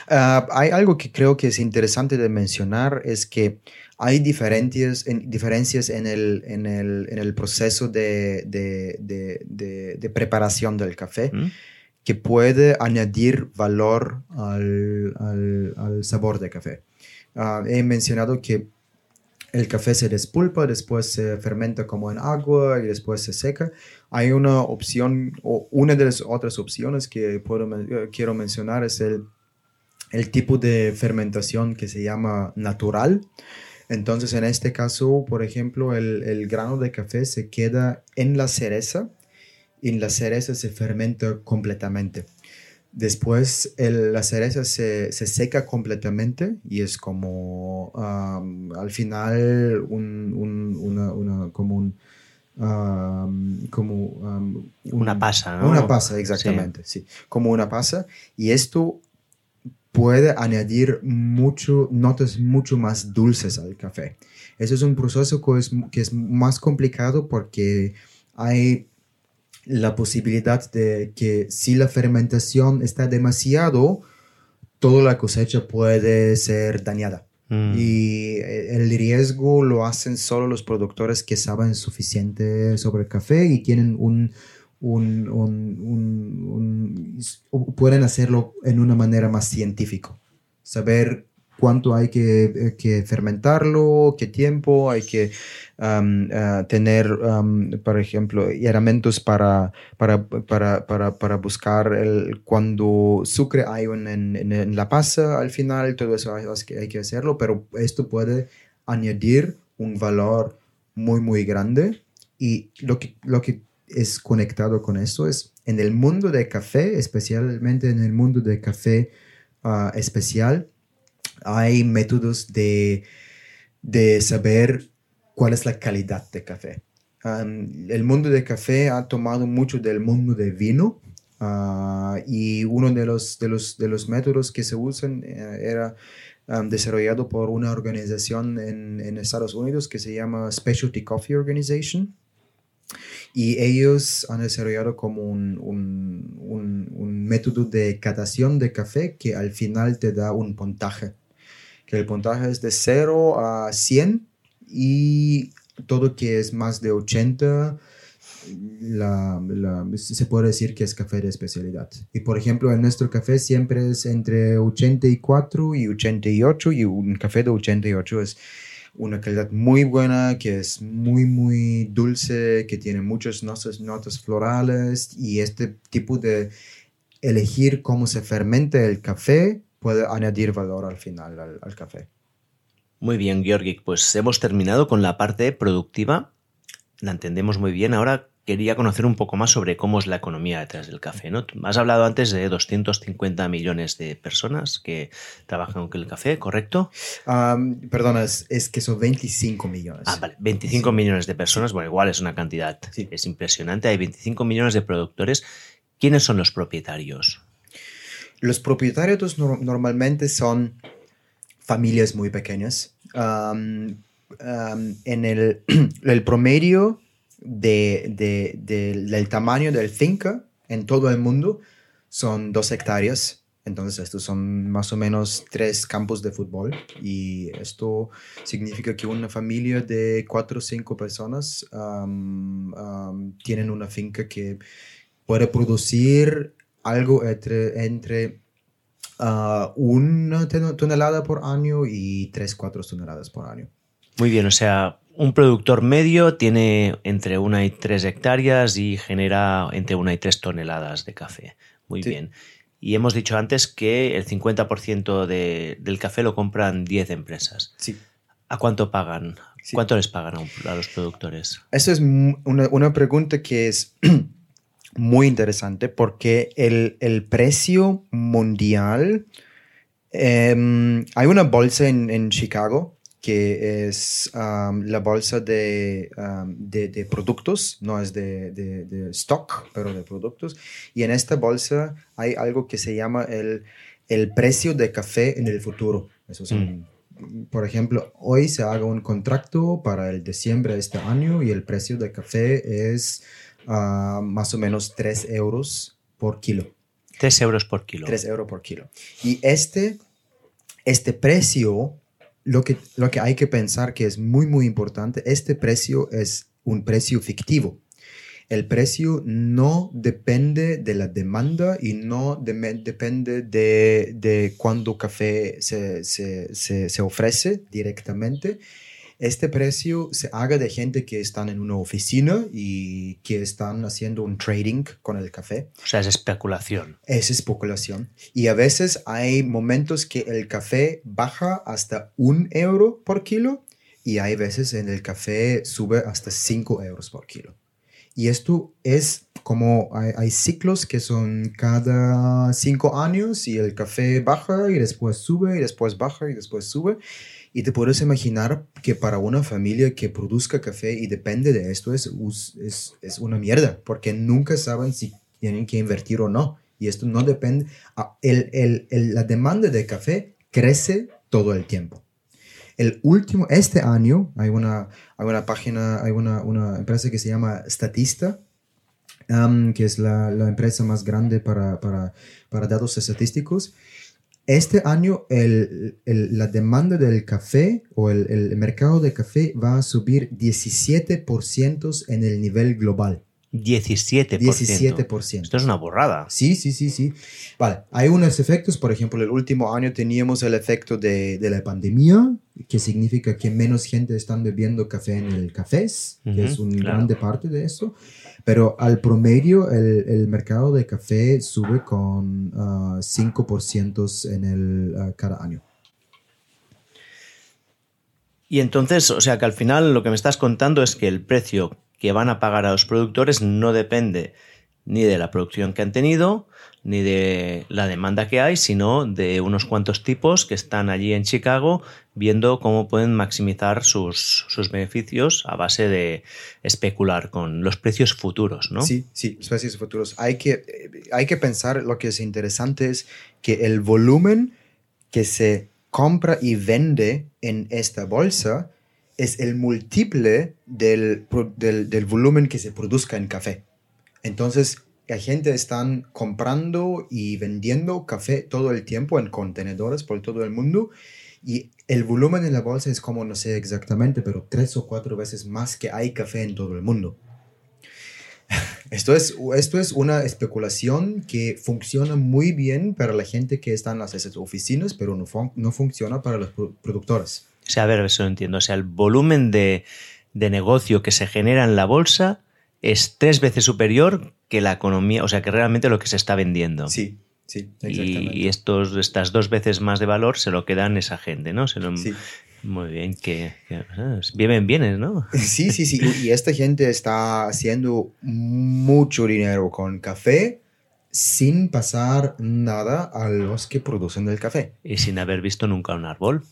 Ah, hay algo que creo que es interesante de mencionar, es que hay diferencias en, diferencias en, el, en, el, en el proceso de, de, de, preparación del café. ¿Mm? que puede añadir valor al, al, al sabor del café. Ah, he mencionado que el café se despulpa, después se fermenta como en agua y después se seca. Hay una opción, o una de las otras opciones que puedo, eh, quiero mencionar es el, el tipo de fermentación que se llama natural. Entonces, en este caso, por ejemplo, el, el, grano de café se queda en la cereza y en la cereza se fermenta completamente. Después la cereza se, seca completamente y es como al final un, una, como un... como una pasa, ¿no? Una pasa, exactamente, sí. Como una pasa. Y esto puede añadir mucho, notas mucho más dulces al café. Eso es un proceso que es, que es más complicado porque hay la posibilidad de que si la fermentación está demasiado, toda la cosecha puede ser dañada. Mm. Y eh, el riesgo lo hacen solo los productores que saben suficiente sobre el café y tienen un, un, un, pueden hacerlo en una manera más científica. Saber cuánto hay que, eh, que fermentarlo, qué tiempo, hay que eh, tener, por ejemplo, herramientas para, para, para, para, para buscar el, cuando sucre hay en, en, la pasa al final, todo eso hay, hay que hacerlo, pero esto puede añadir un valor muy, muy grande. Y lo que, lo que es conectado con eso es en el mundo de café, especialmente en el mundo de café ah, especial, hay métodos de, de saber cuál es la calidad de café. el mundo de café ha tomado mucho del mundo de vino ah, y uno de los, de, los, de los métodos que se usan eh, era desarrollado por una organización en, Estados Unidos que se llama Specialty Coffee Organization. Y ellos han desarrollado como un, un, un, un método de catación de café que al final te da un puntaje el puntaje es de 0 a 100 y todo que es más de 80 la, se puede decir que es café de especialidad. Y por ejemplo, en nuestro café siempre es entre 84 y 88 y un café de 88 es una calidad muy buena, que es muy, muy dulce, que tiene muchas notas, notas florales y este tipo de elegir cómo se fermenta el café puede añadir valor al final al, café. Muy bien, Georgi, pues hemos terminado con la parte productiva, la entendemos muy bien. Ahora quería conocer un poco más sobre cómo es la economía detrás del café. ¿no? Has hablado antes de 250 millones de personas que trabajan con el café, ¿correcto? perdona, es, que son 25 millones. Ah, vale, 25 millones de personas, bueno, igual es una cantidad, es impresionante. Hay 25 millones de productores. ¿Quiénes son los propietarios? Los propietarios normalmente son familias muy pequeñas. en el, el promedio de, del tamaño del finca en todo el mundo son dos hectáreas. Entonces, estos son más o menos tres campos de fútbol. Y esto significa que una familia de cuatro o cinco personas tienen una finca que puede producir algo entre, entre uh, una tonelada por año y 3, 4 toneladas por año. Muy bien, o sea, un productor medio tiene entre una y tres hectáreas y genera entre una y tres toneladas de café. Muy bien. Y hemos dicho antes que el 50% de, del café lo compran 10 empresas. Sí. ¿A cuánto pagan? ¿Cuánto les pagan a, los productores? Esa es una, una, pregunta que es muy interesante porque el, el precio mundial, eh, hay una bolsa en, en Chicago que es um, la bolsa de, um, de, de, productos, no es de, de, stock, pero de productos. Y en esta bolsa hay algo que se llama el, el precio de café en el futuro. Eso es mm. por ejemplo, hoy se haga un contrato para el diciembre de este año y el precio de café es uh, más o menos 3 euros por kilo. 3 euros por kilo. 3 euros por kilo. Y este, este precio lo que, lo que hay que pensar que es muy, muy importante, este precio es un precio fictivo. El precio no depende de la demanda y no depende de, de cuándo café se, se, se, se ofrece directamente este precio se haga de gente que están en una oficina y que están haciendo un trading con el café. O sea, es especulación. Es especulación. Y a veces hay momentos que el café baja hasta un euro por kilo y hay veces en el café sube hasta 5 euros por kilo. Y esto es como hay, hay, ciclos que son cada cinco años y el café baja y después sube y después baja y después sube. Y te puedes imaginar que para una familia que produzca café y depende de esto es, es, es una mierda, porque nunca saben si tienen que invertir o no. Y esto no depende. El, el, el, la demanda de café crece todo el tiempo. El último, este año, hay una, hay una página, hay una, una empresa que se llama Statista, um, que es la, la, empresa más grande para, para, para datos estadísticos. Este año el, el, la demanda del café o el, el, mercado de café va a subir 17% en el nivel global. 17%. 17%. Esto es una borrada. Sí, sí, sí, sí. Vale, hay unos efectos, por ejemplo, el último año teníamos el efecto de, de la pandemia, que significa que menos gente están bebiendo café en el cafés, que es una grande parte de eso. Pero al promedio el, el mercado de café sube con 5% ah, en el, uh, cada año. Y entonces, o sea que al final lo que me estás contando es que el precio que van a pagar a los productores no depende ni de la producción que han tenido, ni de la demanda que hay, sino de unos cuantos tipos que están allí en Chicago viendo cómo pueden maximizar sus, sus beneficios a base de especular con los precios futuros, ¿no? Sí, sí, los precios futuros. Hay que, hay que pensar, lo que es interesante es que el volumen que se compra y vende en esta bolsa es el múltiple del, del, del volumen que se produzca en café. Entonces, la gente están comprando y vendiendo café todo el tiempo en contenedores por todo el mundo y el volumen en la bolsa es como, no sé exactamente, pero tres o cuatro veces más que hay café en todo el mundo. Esto es, esto es una especulación que funciona muy bien para la gente que está en las oficinas, pero no, no funciona para los productores. O sea, a ver, eso lo entiendo. O sea, el volumen de, de negocio que se genera en la bolsa es tres veces superior que la economía, o sea, que realmente lo que se está vendiendo. Sí, sí, exactamente. Y, estos, estas dos veces más de valor se lo quedan esa gente, ¿no? Se lo, sí. Muy bien, que, que viven bienes, ¿no? Sí, sí, sí. Y esta gente está haciendo mucho dinero con café sin pasar nada a los que producen el café. Y sin haber visto nunca un árbol.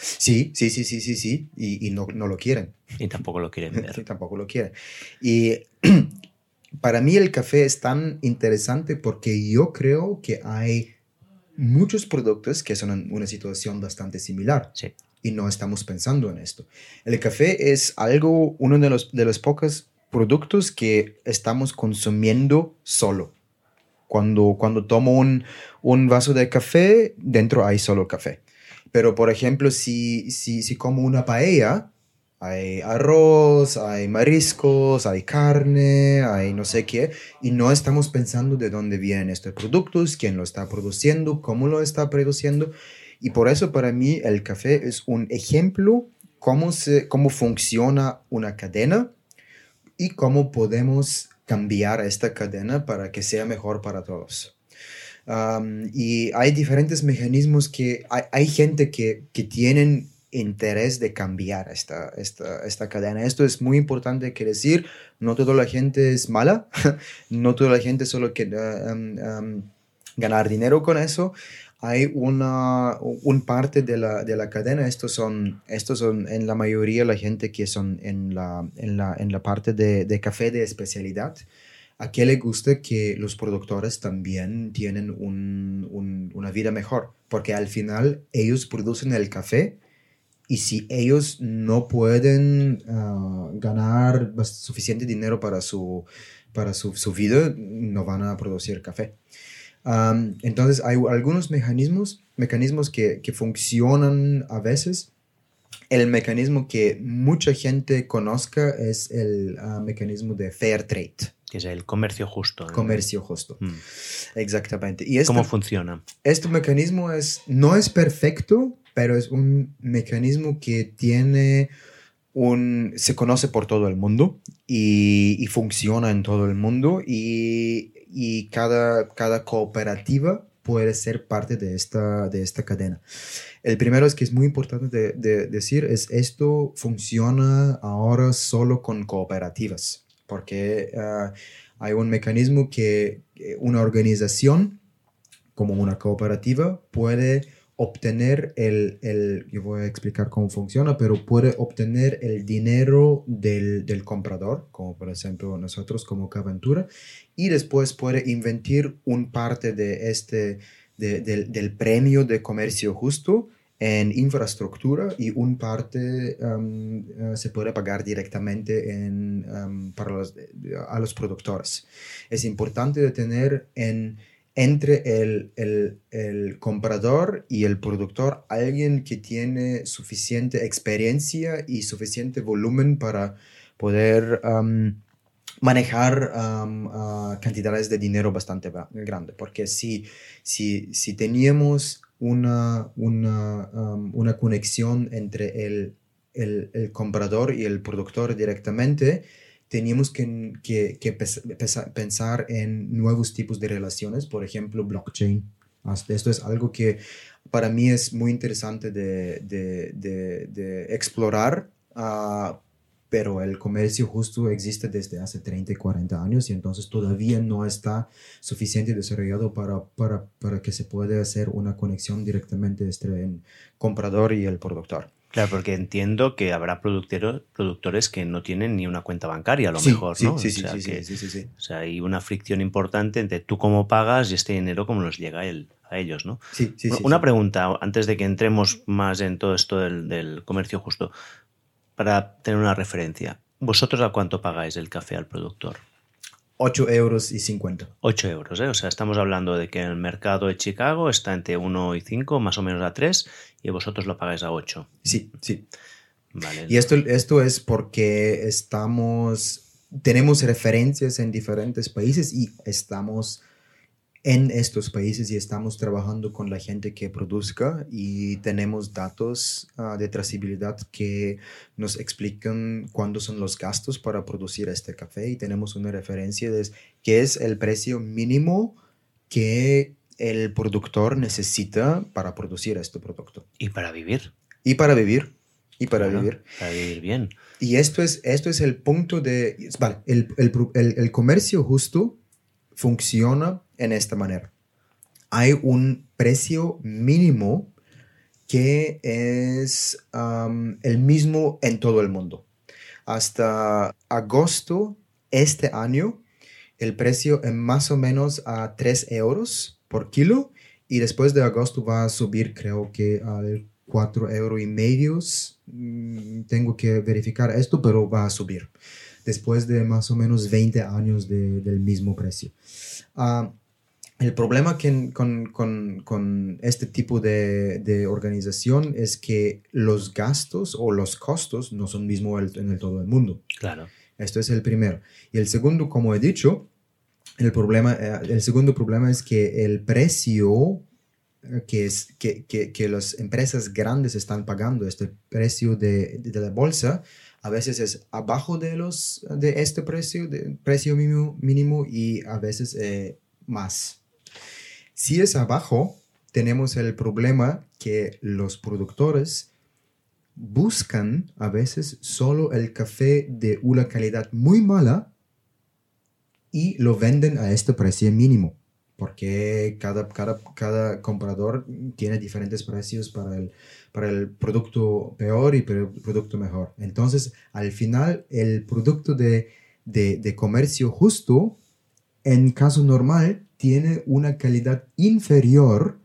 Sí, sí, sí, sí, sí, sí. Y, y no, no, lo quieren. Y tampoco lo quieren ver. Sí, tampoco lo quieren. Y para mí el café es tan interesante porque yo creo que hay muchos productos que son en una situación bastante similar. Sí. Y no estamos pensando en esto. El café es algo, uno de los, de los pocos productos que estamos consumiendo solo. Cuando, cuando tomo un, un vaso de café, dentro hay solo café. Pero, por ejemplo, si, si, si como una paella, hay arroz, hay mariscos, hay carne, hay no sé qué, y no estamos pensando de dónde vienen estos productos, quién lo está produciendo, cómo lo está produciendo. Y por eso para mí el café es un ejemplo cómo, se, cómo funciona una cadena y cómo podemos cambiar esta cadena para que sea mejor para todos. Y hay diferentes mecanismos que hay, gente que, que, tienen interés de cambiar esta, esta, esta, cadena. Esto es muy importante que decir, no toda la gente es mala, no toda la gente solo quiere ganar dinero con eso hay una un parte de la, de la, cadena, estos son, estos son en la mayoría la gente que son en la, en la, en la parte de, de, café de especialidad. ¿A qué le gusta que los productores también tienen un, un, una vida mejor? Porque al final ellos producen el café y si ellos no pueden uh, ganar suficiente dinero para su, para su vida, no van a producir café entonces hay algunos mecanismos, mecanismos que, que, funcionan a veces. El mecanismo que mucha gente conozca es el ah, mecanismo de fair trade. Que es el comercio justo. Comercio justo. Mm. Exactamente. Y ¿Cómo funciona? Este mecanismo es, no es perfecto, pero es un mecanismo que tiene un, se conoce por todo el mundo y, y funciona en todo el mundo y y cada, cada cooperativa puede ser parte de esta, de esta cadena. El primero es que es muy importante de, decir, es esto funciona ahora solo con cooperativas, porque ah, hay un mecanismo que una organización como una cooperativa puede obtener el, el, yo voy a explicar cómo funciona, pero puede obtener el dinero del, del comprador, como por ejemplo nosotros como Caventura, y después puede invertir un parte de este, de, del premio de comercio justo en infraestructura y un parte um, uh, se puede pagar directamente en, um, para los, a los productores. Es importante tener en entre el, el, comprador y el productor alguien que tiene suficiente experiencia y suficiente volumen para poder manejar cantidades de dinero bastante grande. Porque si, si, si teníamos una, una, una conexión entre el, el, comprador y el productor directamente, teníamos que, que, pensar en nuevos tipos de relaciones, por ejemplo, blockchain. Esto es algo que para mí es muy interesante de, de, de, explorar, uh, pero el comercio justo existe desde hace 30 y 40 años y entonces todavía no está suficiente desarrollado para, para, para que se pueda hacer una conexión directamente entre el comprador y el productor. Claro, porque entiendo que habrá productores, productores que no tienen ni una cuenta bancaria, a lo mejor, ¿no? Sí, sí, sí, sí, sí, sí, O sea, hay una fricción importante entre tú cómo pagas y este dinero cómo nos llega a ellos, ¿no? Sí, sí, sí. Una pregunta, antes de que entremos más en todo esto del, del comercio justo, para tener una referencia. ¿Vosotros a cuánto pagáis el café al productor? 8 euros y 50. 8 euros, ¿eh? O sea, estamos hablando de que el mercado de Chicago está entre 1 y 5, más o menos a 3, y vosotros lo pagáis a 8. Sí, sí. Vale. Y esto, esto es porque estamos, tenemos referencias en diferentes países y estamos en estos países y estamos trabajando con la gente que produzca y tenemos datos ah, de trazabilidad que nos explican cuándo son los gastos para producir este café y tenemos una referencia de qué es el precio mínimo que el productor necesita para producir este producto. Y para vivir. Y para vivir. Y para vivir. Para vivir bien. Y esto es, esto es el punto de... Vale, el, el, el, el comercio justo funciona en esta manera. Hay un precio mínimo que es el mismo en todo el mundo. Hasta agosto este año, el precio es más o menos a 3 euros por kilo y después de agosto va a subir creo que al 4 euros y medios. Mm, tengo que verificar esto, pero va a subir después de más o menos 20 años del mismo precio. Ah, el problema que, con, con, con, este tipo de, de, organización es que los gastos o los costos no son mismos en el todo el mundo. Claro. Esto es el primero. Y el segundo, como he dicho, el, problema, eh, el segundo problema es que el precio eh, que, es, que, que, que las empresas grandes están pagando, este precio de, de la bolsa, a veces es abajo de, los, de este precio, de precio mínimo, mínimo y a veces eh, más. Si es abajo, tenemos el problema que los productores buscan a veces solo el café de una calidad muy mala y lo venden a este precio mínimo, porque cada, cada, cada comprador tiene diferentes precios para el, para el producto peor y para el producto mejor. Entonces, al final, el producto de, de, de comercio justo, en caso normal, tiene una calidad inferior,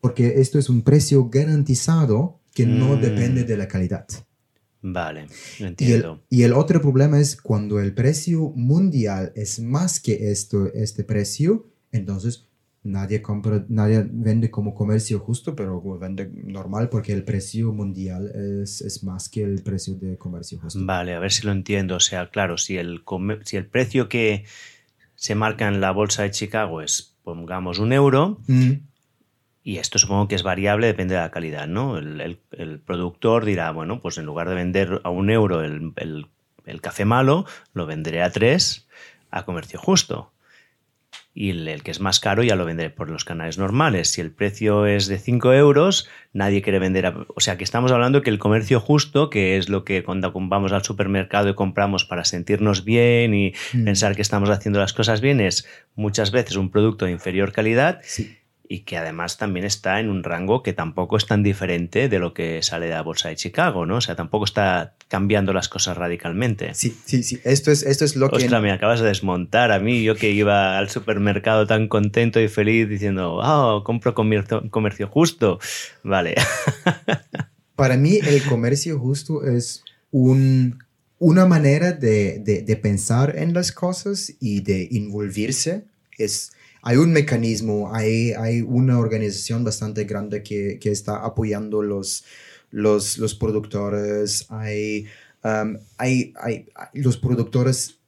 porque esto es un precio garantizado que no Mm. depende de la calidad. Vale, lo Y el, entiendo. y el otro problema es cuando el precio mundial es más que esto, este precio, entonces nadie compra, nadie vende como comercio justo, pero vende normal porque el precio mundial es, es más que el precio de comercio justo. Vale, a ver si lo entiendo. O sea, claro, si el, si el precio que se marca en la bolsa de Chicago es, pongamos, un euro, Mm, y esto supongo que es variable, depende de la calidad, ¿no? El, el- el productor dirá, bueno, pues en lugar de vender a un euro el, el- el café malo, lo venderé a tres a comercio justo. Y el, el que es más caro ya lo venderé por los canales normales. Si el precio es de 5 euros, nadie quiere vender. a- o sea, que estamos hablando que el comercio justo, que es lo que cuando vamos al supermercado y compramos para sentirnos bien y Mm. pensar que estamos haciendo las cosas bien, es muchas veces un producto de inferior calidad sí. Y que además también está en un rango que tampoco es tan diferente de lo que sale de la bolsa de Chicago, ¿no? O sea, tampoco está cambiando las cosas radicalmente. Sí, sí, sí. Esto es, esto es lo que... Ostras, me acabas de desmontar a mí, yo que iba al supermercado tan contento y feliz diciendo, oh, compro comercio, comercio justo. Vale. Para mí el comercio justo es un, una manera de, de- de pensar en las cosas y de envolverse. Es, hay un mecanismo, hay, hay una organización bastante grande que, está apoyando los, los, productores. Hay, um, hay, hay, los productores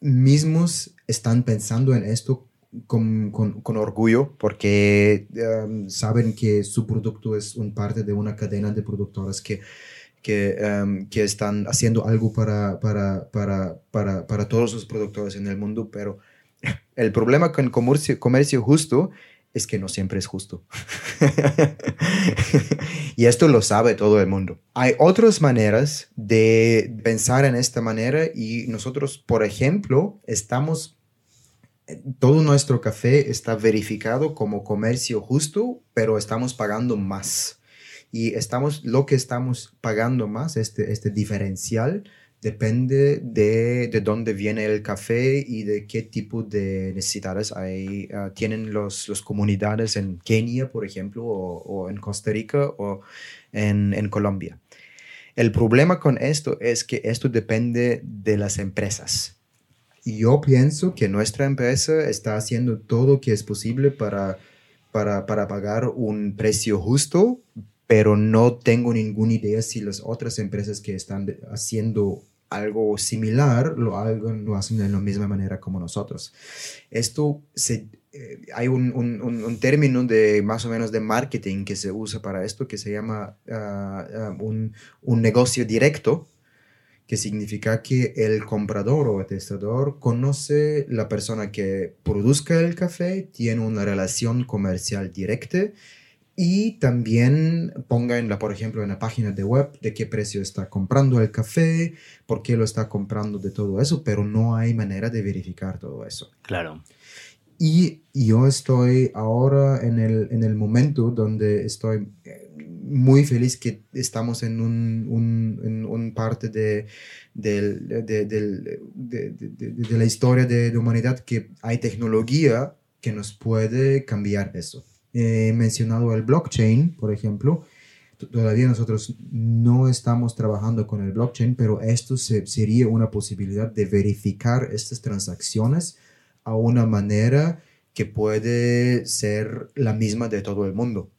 mismos están pensando en esto con, con, con orgullo porque um, saben que su producto es un parte de una cadena de productores que, que, um, que están haciendo algo para, para, para, para, para todos los productores en el mundo, pero el problema con comercio, justo es que no siempre es justo. y esto lo sabe todo el mundo. Hay otras maneras de pensar en esta manera y nosotros, por ejemplo, estamos todo nuestro café está verificado como comercio justo, pero estamos pagando más. Y estamos, lo que estamos pagando más, este, este diferencial, depende de, de dónde viene el café y de qué tipo de necesidades hay, uh, tienen los, los comunidades en Kenia, por ejemplo, o, o en Costa Rica o en, en Colombia. El problema con esto es que esto depende de las empresas. Yo pienso que nuestra empresa está haciendo todo lo que es posible para, para, para pagar un precio justo, pero no tengo ninguna idea si las otras empresas que están haciendo algo similar lo, hagan, lo hacen de la misma manera como nosotros. Esto eh, hay un, término de más o menos de marketing que se usa para esto que se llama ah, ah, un, un negocio directo que significa que el comprador o el testador conoce la persona que produzca el café, tiene una relación comercial directa y también ponga en la, por ejemplo, en la página de web de qué precio está comprando el café, por qué lo está comprando de todo eso, pero no hay manera de verificar todo eso. Claro. Y yo estoy ahora en el, en el momento donde estoy eh, muy feliz que estamos en un, un, en un parte de, de, de- de- de- de la historia de la humanidad que hay tecnología que nos puede cambiar eso. He mencionado el blockchain, por ejemplo. Todavía nosotros no estamos trabajando con el blockchain, pero esto se- sería una posibilidad de verificar estas transacciones a una manera que puede ser la misma de todo el mundo.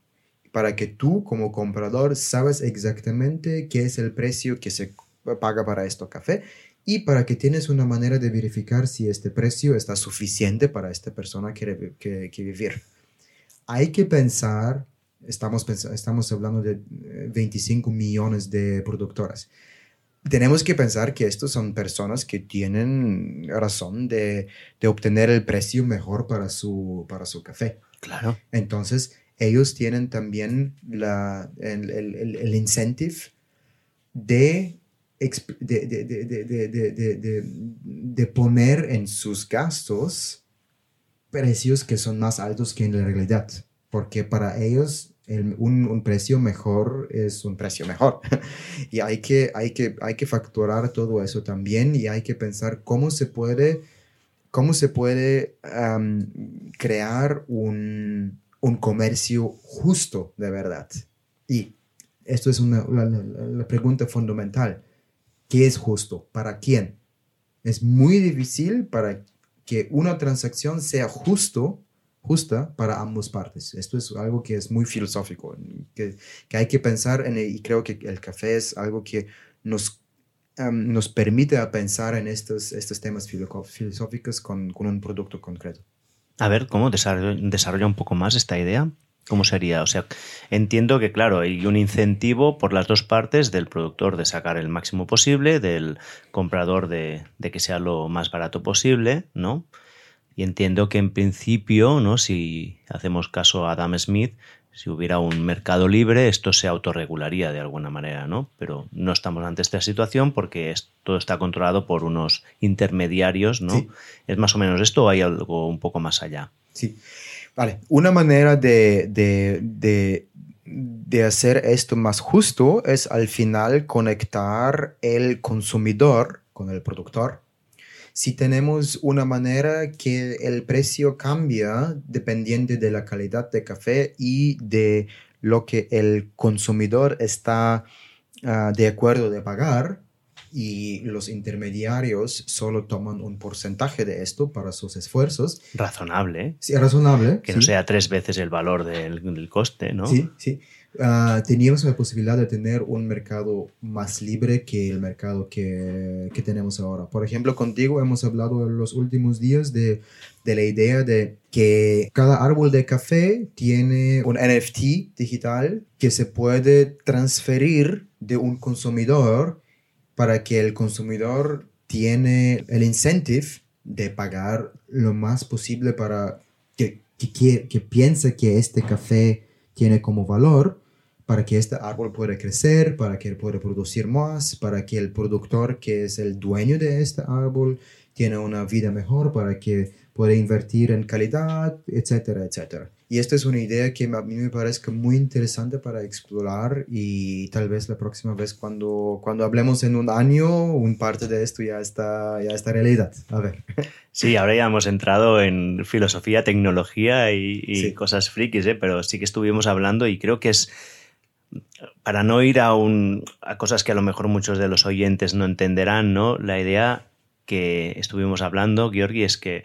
Para que tú como comprador sabes exactamente qué es el precio que se paga para este café y para que tienes una manera de verificar si este precio está suficiente para esta persona que, que, que vivir. Hay que pensar, estamos, pens- estamos hablando de eh, 25 millones de productoras tenemos que pensar que estos son personas que tienen razón de, de obtener el precio mejor para su, para su café. Claro. Entonces, ellos tienen también la, el, el, el incentive de de, de, de, poner en sus gastos precios que son más altos que en la realidad, porque para ellos un, precio mejor es un precio mejor. y hay que, hay, que, hay que facturar todo eso también y hay que pensar cómo se puede, cómo se puede crear un, un, comercio justo de verdad. Y esto es una, la, la pregunta fundamental. ¿Qué es justo? ¿Para quién? Es muy difícil para que una transacción sea justo, justa para ambas partes. Esto es algo que es muy filosófico, que, que hay que pensar en, y creo que el café es algo que nos, nos permite pensar en estos, estos temas filosóficos con, con un producto concreto. A ver, ¿cómo desarrolla un poco más esta idea? ¿Cómo sería? O sea, entiendo que, claro, hay un incentivo por las dos partes del productor de sacar el máximo posible, del comprador de, que sea lo más barato posible, ¿no? Y entiendo que en principio, ¿no? Si hacemos caso a Adam Smith, si hubiera un mercado libre, esto se autorregularía de alguna manera, ¿no? Pero no estamos ante esta situación porque todo está controlado por unos intermediarios, ¿no? ¿Es más o menos esto o hay algo un poco más allá? Sí. Una manera de, de, hacer esto más justo es al final conectar el consumidor con el productor. Si tenemos una manera que el precio cambia dependiendo de la calidad de café y de lo que el consumidor está ah, de acuerdo de pagar, y los intermediarios solo toman un porcentaje de esto para sus esfuerzos. Razonable. Sí, razonable. Que no sea tres veces el valor del, coste, ¿no? Sí, sí. Uh, teníamos la posibilidad de tener un mercado más libre que el mercado que, que, tenemos ahora. Por ejemplo, contigo hemos hablado en los últimos días de, de la idea de que cada árbol de café tiene un NFT digital que se puede transferir de un consumidor para que el consumidor tiene el incentive de pagar lo más posible para que, que, piense que este café tiene como valor para que este árbol pueda crecer, para que él pueda producir más, para que el productor que es el dueño de este árbol tiene una vida mejor, para que pueda invertir en calidad, etcétera, etcétera. Y esta es una idea que a mí me parece muy interesante para explorar y tal vez la próxima vez cuando, cuando hablemos en un año, un parte de esto ya está, ya está realidad. A ver. Sí, ahora ya hemos entrado en filosofía, tecnología y, cosas frikis, ¿eh? pero sí que estuvimos hablando y creo que es para no ir a, un, a cosas que a lo mejor muchos de los oyentes no entenderán, ¿no? La idea que estuvimos hablando, Georgi, es que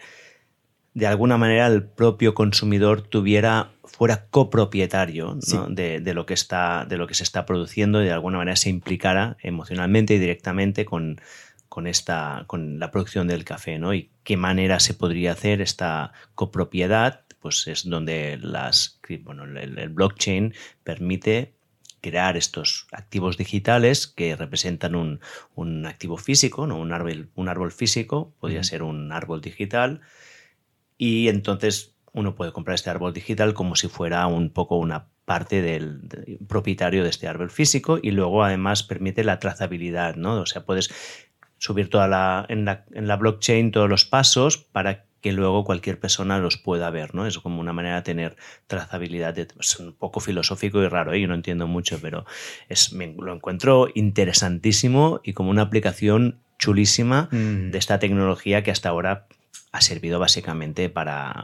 de alguna manera el propio consumidor tuviera fuera copropietario de, lo que está, de lo que se está produciendo y de alguna manera se implicara emocionalmente y directamente con, con, esta, con la producción del café. ¿no? Y qué manera se podría hacer esta copropiedad, pues es donde las, bueno, el, blockchain permite crear estos activos digitales que representan un, un activo físico, ¿no? un, árbol, un árbol físico, podría ser un árbol digital, y entonces uno puede comprar este árbol digital como si fuera un poco una parte del, propietario de este árbol físico y luego además permite la trazabilidad, ¿no? O sea, puedes subir toda la en, la en la blockchain todos los pasos para que luego cualquier persona los pueda ver, ¿no? Es como una manera de tener trazabilidad. es un poco filosófico y raro, ¿eh? yo no entiendo mucho, pero es, lo encuentro interesantísimo y como una aplicación chulísima mm. de esta tecnología que hasta ahora ha servido básicamente para,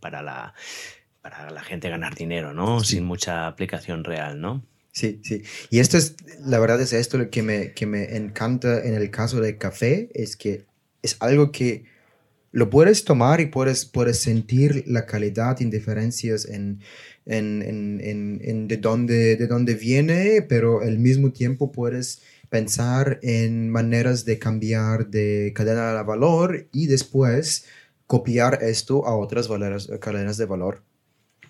para, la, para la gente ganar dinero, ¿no? Sin mucha aplicación real, ¿no? Sí, sí. Y esto es, la verdad es esto lo que me, que me encanta en el caso del café, es que es algo que lo puedes tomar y puedes, puedes sentir la calidad, indiferencias en, en, en, en, de, dónde, de dónde viene, pero al mismo tiempo puedes pensar en maneras de cambiar de cadena de valor y después copiar esto a otras cadenas de valor.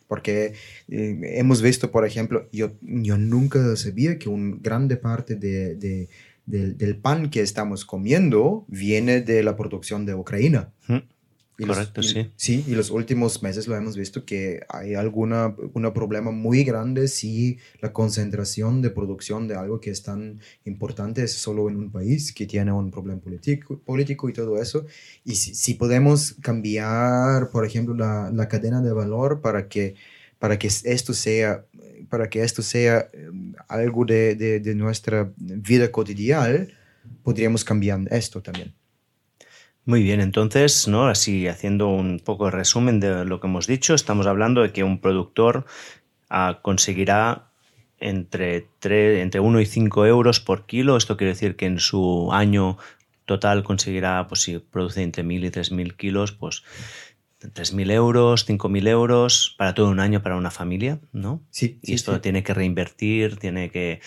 Porque eh, hemos visto, por ejemplo, yo, yo nunca sabía que una grande parte de, del, pan que estamos comiendo viene de la producción de Ucrania. Correcto, sí. Sí, y los últimos meses lo hemos visto que hay alguna un problema muy grande si la concentración de producción de algo que es tan importante es solo en un país que tiene un problema político, político y todo eso. Y si, si podemos cambiar, por ejemplo, la, la, cadena de valor para que, para que esto sea para que esto sea em, algo de, de, de nuestra vida cotidiana, podríamos cambiar esto también. Muy bien, entonces, ¿no? Así haciendo un poco de resumen de lo que hemos dicho, estamos hablando de que un productor ah, conseguirá entre, entre 1 y 5 euros por kilo. Esto quiere decir que en su año total conseguirá, pues si produce entre 1.000 y 3.000 kilos, pues 3.000 euros, 5.000 euros para todo un año para una familia, ¿no? Sí. Y esto tiene que reinvertir, tiene que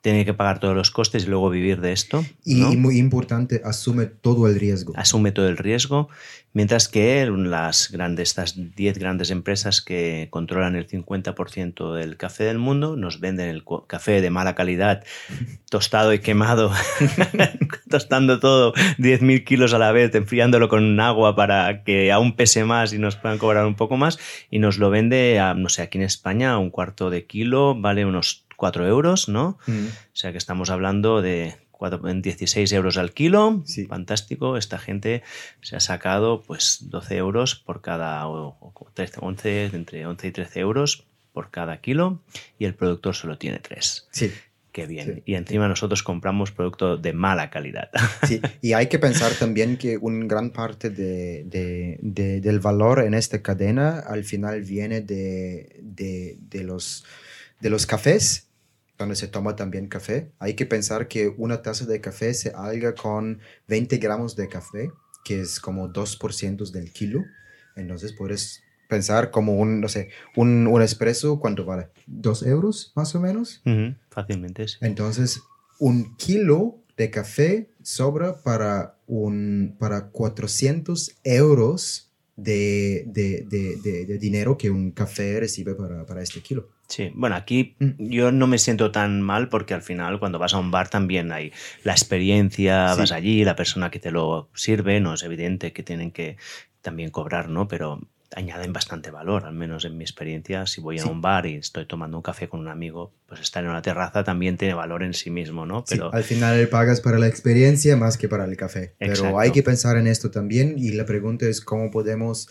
tiene que pagar todos los costes y luego vivir de esto. Y, muy importante, asume todo el riesgo. Asume todo el riesgo, mientras que las grandes, estas 10 grandes empresas que controlan el 50% del café del mundo nos venden el café de mala calidad, tostado y quemado, tostando todo 10.000 kilos a la vez, enfriándolo con agua para que aún pese más y nos puedan cobrar un poco más, y nos lo vende, a, no sé, aquí en España, un cuarto de kilo vale unos 4 euros, ¿no? Mm. O sea que estamos hablando de 16 euros al kilo. Fantástico. Esta gente se ha sacado pues 12 euros por cada, 11, entre 11 y 13 euros por cada kilo y el productor solo tiene 3. Sí. Qué bien. Y encima nosotros compramos producto de mala calidad. Sí, y hay que pensar también que una gran parte de, de, del valor en esta cadena al final viene de, los, de los cafés donde se toma también café. Hay que pensar que una taza de café se alga con 20 gramos de café, que es como 2% del kilo. Entonces puedes pensar como un, no sé, un, un espresso, ¿cuánto vale? ¿Dos euros más o menos? fácilmente, sí. Entonces, un kilo de café sobra para, un, para 400 euros de, de, de, de dinero que un café recibe para, para este kilo. Sí, bueno, aquí mm. yo no me siento tan mal porque al final cuando vas a un bar también hay la experiencia, vas allí, la persona que te lo sirve, no es evidente que tienen que también cobrar, ¿no? Pero añaden bastante valor, al menos en mi experiencia, si voy a un bar y estoy tomando un café con un amigo, pues estar en una terraza también tiene valor en sí mismo, ¿no? Pero al final pagas para la experiencia más que para el café. Pero hay que pensar en esto también y la pregunta es cómo podemos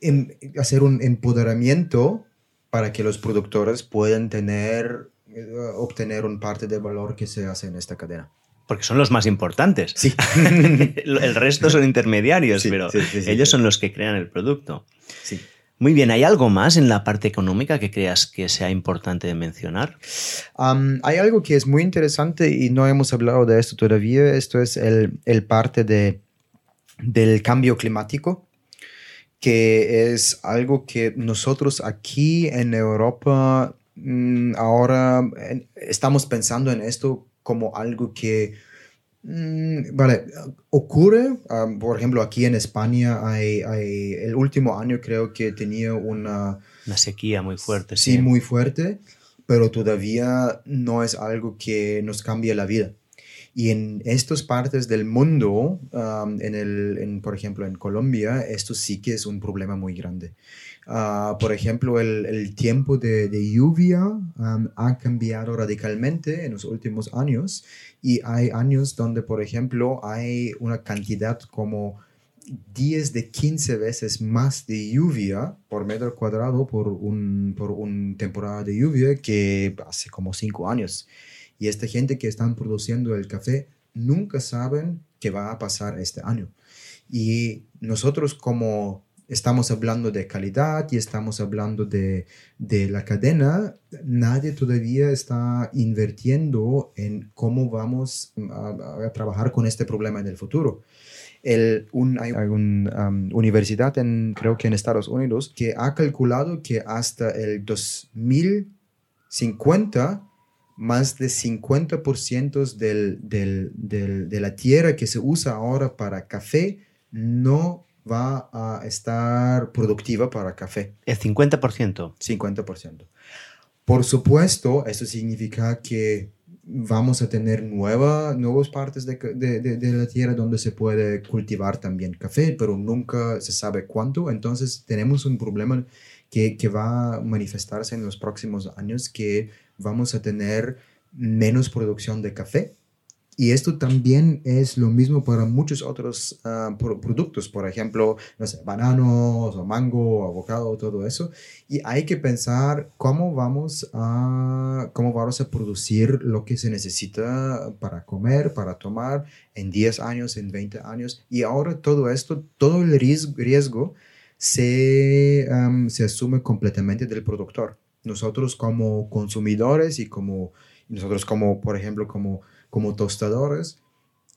Em, hacer un empoderamiento para que los productores puedan tener, eh, obtener un parte del valor que se hace en esta cadena. Porque son los más importantes. Sí. el resto son intermediarios, pero ellos son los que crean el producto. Sí. Muy bien, ¿hay algo más en la parte económica que creas que sea importante de mencionar? hay algo que es muy interesante y no hemos hablado de esto todavía. Esto es el, el parte de, del cambio climático que es algo que nosotros aquí en Europa mm, ahora estamos pensando en esto como algo que, mm, vale, ocurre, por ejemplo, aquí en España hay, el último año creo que tenía una... Una sequía muy fuerte. Sí, muy fuerte, pero todavía no es algo que nos cambie la vida. Y en estas partes del mundo, en el, por ejemplo, en Colombia, esto sí que es un problema muy grande. Ah, por ejemplo, el, el tiempo de, de lluvia ha cambiado radicalmente en los últimos años y hay años donde, por ejemplo, hay una cantidad como 10 de 15 veces más de lluvia por metro cuadrado por una por un temporada de lluvia que hace como 5 años. Y esta gente que están produciendo el café nunca saben qué va a pasar este año. Y nosotros como estamos hablando de calidad y estamos hablando de, de, la cadena, nadie todavía está invirtiendo en cómo vamos a, trabajar con este problema en el futuro. El, hay una um, universidad, en, creo que en Estados Unidos, que ha calculado que hasta el 2050 más de 50% del, del, del, de la tierra que se usa ahora para café no va a estar productiva para café. ¿El 50%? 50%. Por supuesto, eso significa que vamos a tener nueva, nuevas partes de, de, de, la tierra donde se puede cultivar también café, pero nunca se sabe cuánto. Entonces tenemos un problema que, que va a manifestarse en los próximos años, que vamos a tener menos producción de café y esto también es lo mismo para muchos otros ah, productos, por ejemplo, no sé, bananos o mango, o avocado, todo eso. Y hay que pensar cómo vamos a, cómo vamos a producir lo que se necesita para comer, para tomar en 10 años, en 20 años. Y ahora todo esto, todo el riesgo, se, se asume completamente del productor. Nosotros como consumidores y como nosotros como, por ejemplo, como como tostadores,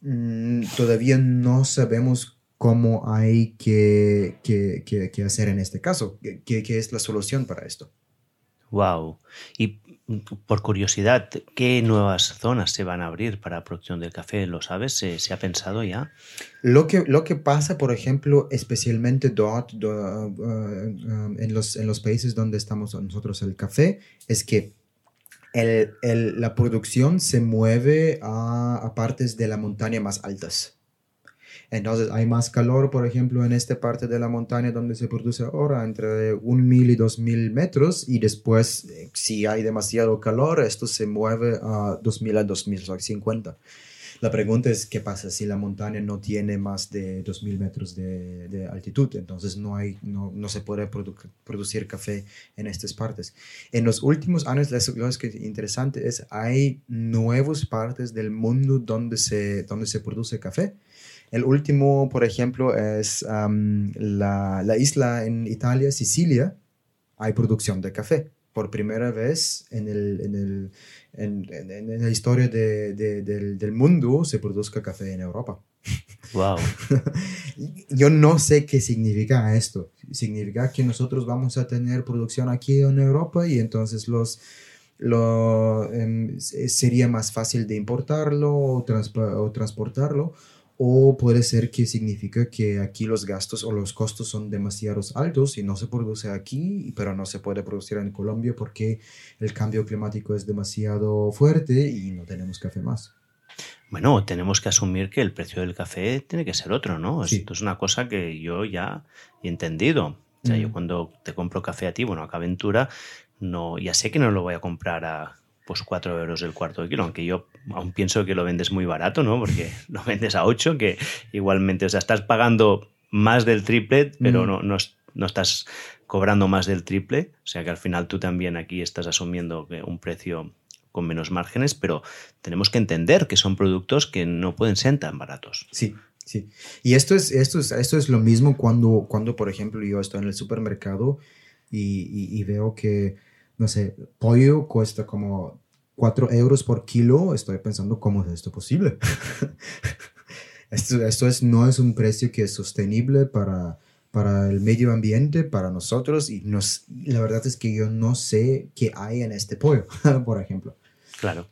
mm, todavía no sabemos cómo hay que, que, hacer en este caso, qué, es la solución para esto. Wow. Y por curiosidad, ¿qué nuevas zonas se van a abrir para producción del café? ¿Lo sabes? ¿Se, ha pensado ya? Lo que, lo que pasa, por ejemplo, especialmente dort, uh, uh, en, los, en los países donde estamos nosotros el café, es que el, la producción se mueve a, partes de la montaña más altas. Entonces hay más calor, por ejemplo, en esta parte de la montaña donde se produce ahora, entre 1.000 y 2.000 metros, y después, eh, si hay demasiado calor, esto se mueve a 2.000 a 2.050. La pregunta es qué pasa si la montaña no tiene más de 2.000 metros de, de, altitud, entonces no, hay, no, no se puede producir café en estas partes. En los últimos años, lo que es interesante es, hay nuevas partes del mundo donde se, donde se produce café. El último, por ejemplo, es la, la isla en Italia, Sicilia, hay producción de café por primera vez en, el, en, el, en, en, la historia de, de, del, del, mundo se produzca café en Europa. Wow. Yo no sé qué significa esto. Significa que nosotros vamos a tener producción aquí en Europa y entonces los, lo, em, sería más fácil de importarlo o, o transportarlo o puede ser que significa que aquí los gastos o los costos son demasiado altos y no se produce aquí, pero no se puede producir en Colombia porque el cambio climático es demasiado fuerte y no tenemos café más. Bueno, tenemos que asumir que el precio del café tiene que ser otro, ¿no? Esto es una cosa que yo ya he entendido. O sea, yo mm. cuando te compro café a ti, bueno, a Caventura, no, ya sé que no lo voy a comprar a pues 4 euros el cuarto de kilo, aunque yo aún pienso que lo vendes muy barato, ¿no? Porque lo vendes a 8, que igualmente, o sea, estás pagando más del triple, pero mm. no, no, no, estás cobrando más del triple, o sea que al final tú también aquí estás asumiendo un precio con menos márgenes, pero tenemos que entender que son productos que no pueden ser tan baratos. Sí, sí. Y esto es, esto es, esto es lo mismo cuando, cuando, por ejemplo, yo estoy en el supermercado y veo que no sé, pollo cuesta como 4 euros por kilo, estoy pensando cómo es esto posible. esto, esto es, no es un precio que es sostenible para, para el medio ambiente, para nosotros, y nos, la verdad es que yo no sé qué hay en este pollo, por ejemplo. Claro.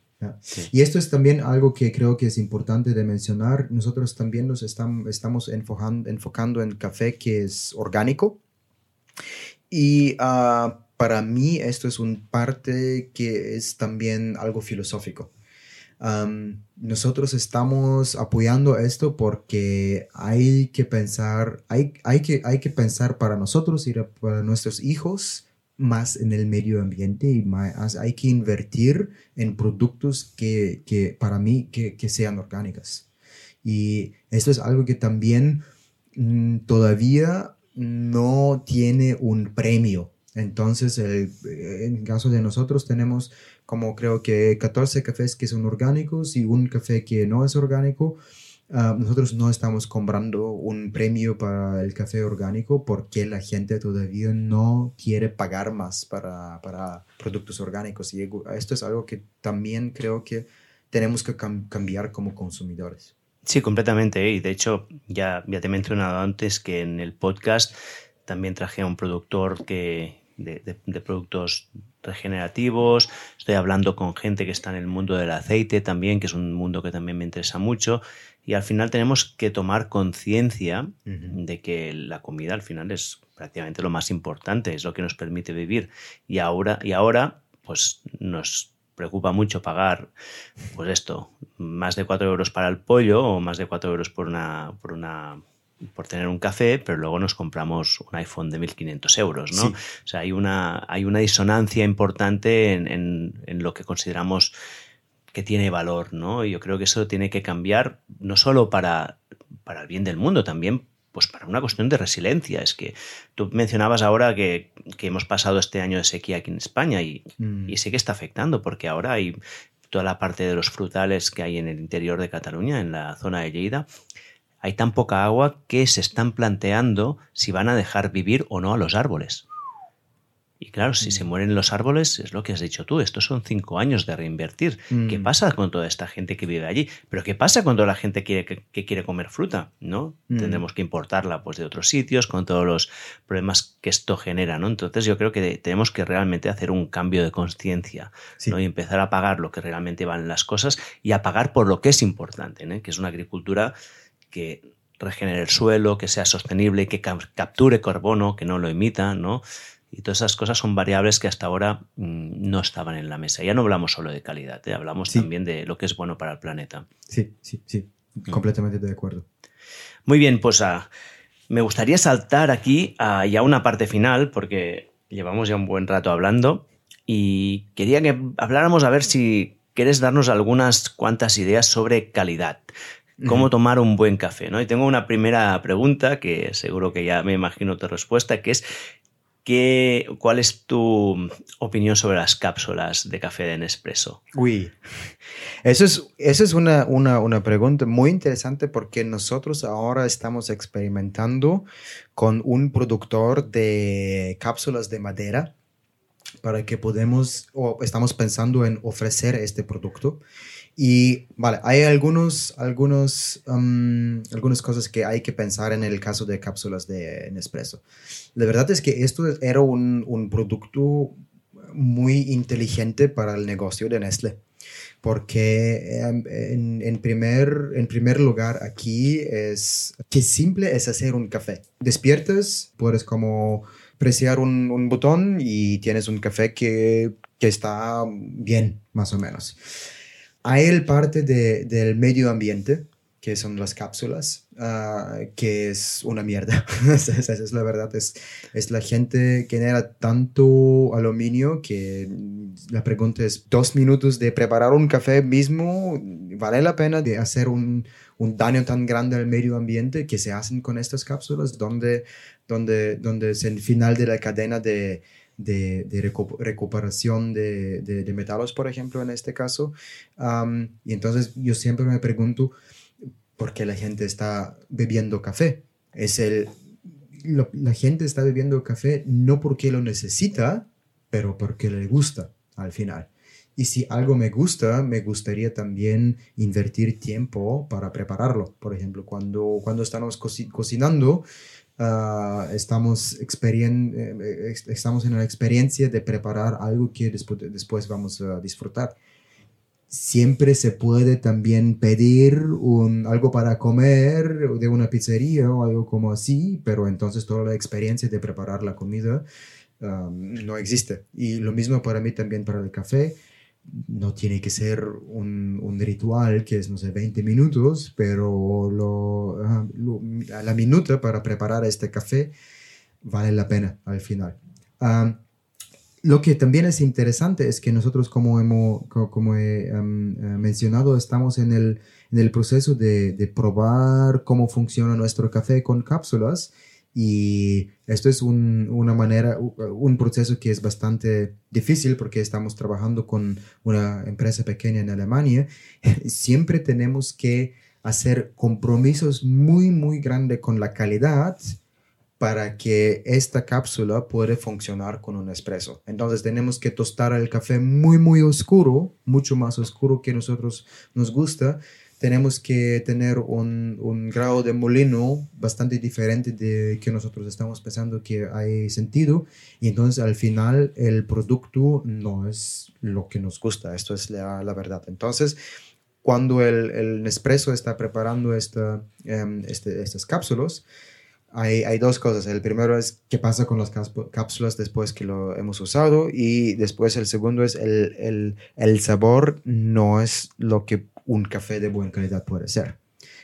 Y esto es también algo que creo que es importante de mencionar. Nosotros también nos estamos, estamos enfocando, enfocando en café que es orgánico. Y uh, para mí esto es un parte que es también algo filosófico. nosotros estamos apoyando esto porque hay que pensar, hay, hay, que, hay que pensar para nosotros y para nuestros hijos más en el medio ambiente y más, hay que invertir en productos que, que para mí que, que, sean orgánicas. Y esto es algo que también mm, todavía no tiene un premio entonces, el, en caso de nosotros tenemos como creo que 14 cafés que son orgánicos y un café que no es orgánico. Ah, nosotros no estamos comprando un premio para el café orgánico porque la gente todavía no quiere pagar más para, para productos orgánicos. Y esto es algo que también creo que tenemos que cambiar como consumidores. Sí, completamente. ¿eh? Y de hecho, ya, ya te he mencionado antes que en el podcast también traje a un productor que, de, productos regenerativos, estoy hablando con gente que está en el mundo del aceite también, que es un mundo que también me interesa mucho, y al final tenemos que tomar conciencia de que la comida al final es prácticamente lo más importante, es lo que nos permite vivir, y ahora, y ahora pues nos preocupa mucho pagar, pues esto, más de 4 euros para el pollo o más de 4 euros por una, por una por tener un café, pero luego nos compramos un iPhone de 1.500 euros, ¿no? O sea, hay una, hay una disonancia importante en, en, lo que consideramos que tiene valor, ¿no? Y yo creo que eso tiene que cambiar no solo para, para el bien del mundo, también pues para una cuestión de resiliencia. Es que tú mencionabas ahora que, hemos pasado este año de sequía aquí en España y, mm. y, sí que está afectando porque ahora hay toda la parte de los frutales que hay en el interior de Cataluña, en la zona de Lleida, hay tan poca agua que se están planteando si van a dejar vivir o no a los árboles. Y claro, si se mm. mueren los árboles, es lo que has dicho tú, estos son cinco años de reinvertir. ¿Qué mm. pasa con toda esta gente que vive allí? Pero ¿qué pasa cuando la gente quiere, que, quiere comer fruta? ¿no? Mm. Tendremos que importarla pues, de otros sitios con todos los problemas que esto genera. ¿no? Entonces yo creo que tenemos que realmente hacer un cambio de conciencia ¿no? y empezar a pagar lo que realmente valen las cosas y a pagar por lo que es importante, que es una agricultura que regenere el suelo, que sea sostenible, que capture carbono, que no lo emita, ¿no? Y todas esas cosas son variables que hasta ahora mm, no estaban en la mesa. Ya no hablamos solo de calidad, ¿eh? hablamos también de lo que es bueno para el planeta. Sí, sí, sí, mm. completamente de acuerdo. Muy bien, pues ah, me gustaría saltar aquí a ya una parte final, porque llevamos ya un buen rato hablando y quería que habláramos a ver si quieres darnos algunas cuantas ideas sobre calidad cómo tomar un buen café, ¿no? Y tengo una primera pregunta que seguro que ya me imagino tu respuesta, que es ¿Cuál es tu opinión sobre las cápsulas de café de Nespresso? Uy, eso es, esa es una, una, una, pregunta muy interesante porque nosotros ahora estamos experimentando con un productor de cápsulas de madera para que podemos, o estamos pensando en ofrecer este producto. Y vale, hay algunos, algunos, um, algunas cosas que hay que pensar en el caso de cápsulas de Nespresso. La verdad es que esto era un, un producto muy inteligente para el negocio de Nestlé. Porque em, en, primer, en primer lugar aquí es que simple es hacer un café. Despiertas, puedes como presionar un, un botón y tienes un café que, que está bien, más o menos. Hay el parte de, del medio ambiente, que son las cápsulas, ah, que es una mierda. esa, es la verdad. Es, es la gente que genera tanto aluminio que la pregunta es, dos minutos de preparar un café mismo, ¿vale la pena de hacer un, un daño tan grande al medio ambiente que se hacen con estas cápsulas? Donde, donde, donde es el final de la cadena de de, recuperación de, de, metales, por ejemplo, en este caso. y entonces yo siempre me pregunto por qué la gente está bebiendo café. Es el, la gente está bebiendo café no porque lo necesita, pero porque le gusta al final. Y si algo me gusta, me gustaría también invertir tiempo para prepararlo. Por ejemplo, cuando, cuando estamos cocinando, Ah, estamos, eh, estamos en la experiencia de preparar algo que después, después vamos a disfrutar. Siempre se puede también pedir un, algo para comer de una pizzería o algo como así, pero entonces toda la experiencia de preparar la comida ah, no existe. Y lo mismo para mí también para el café no tiene que ser un, un, ritual que es, no sé, 20 minutos, pero lo, la minuta para preparar este café vale la pena al final. lo que también es interesante es que nosotros, como, hemos, como he eh, mencionado, estamos en el, en el proceso de, de, probar cómo funciona nuestro café con cápsulas y esto es un, una manera, un proceso que es bastante difícil porque estamos trabajando con una empresa pequeña en Alemania. Siempre tenemos que hacer compromisos muy, muy grandes con la calidad para que esta cápsula pueda funcionar con un espresso. Entonces tenemos que tostar el café muy, muy oscuro, mucho más oscuro que nosotros nos gusta tenemos que tener un, un, grado de molino bastante diferente de que nosotros estamos pensando que hay sentido y entonces al final el producto no es lo que nos gusta, esto es la, la verdad. Entonces, cuando el, el Nespresso está preparando esta, em, este, estas cápsulas, hay, hay, dos cosas. El primero es qué pasa con las cápsulas después que lo hemos usado y después el segundo es el, el, el, sabor no es lo que un café de buena calidad puede ser.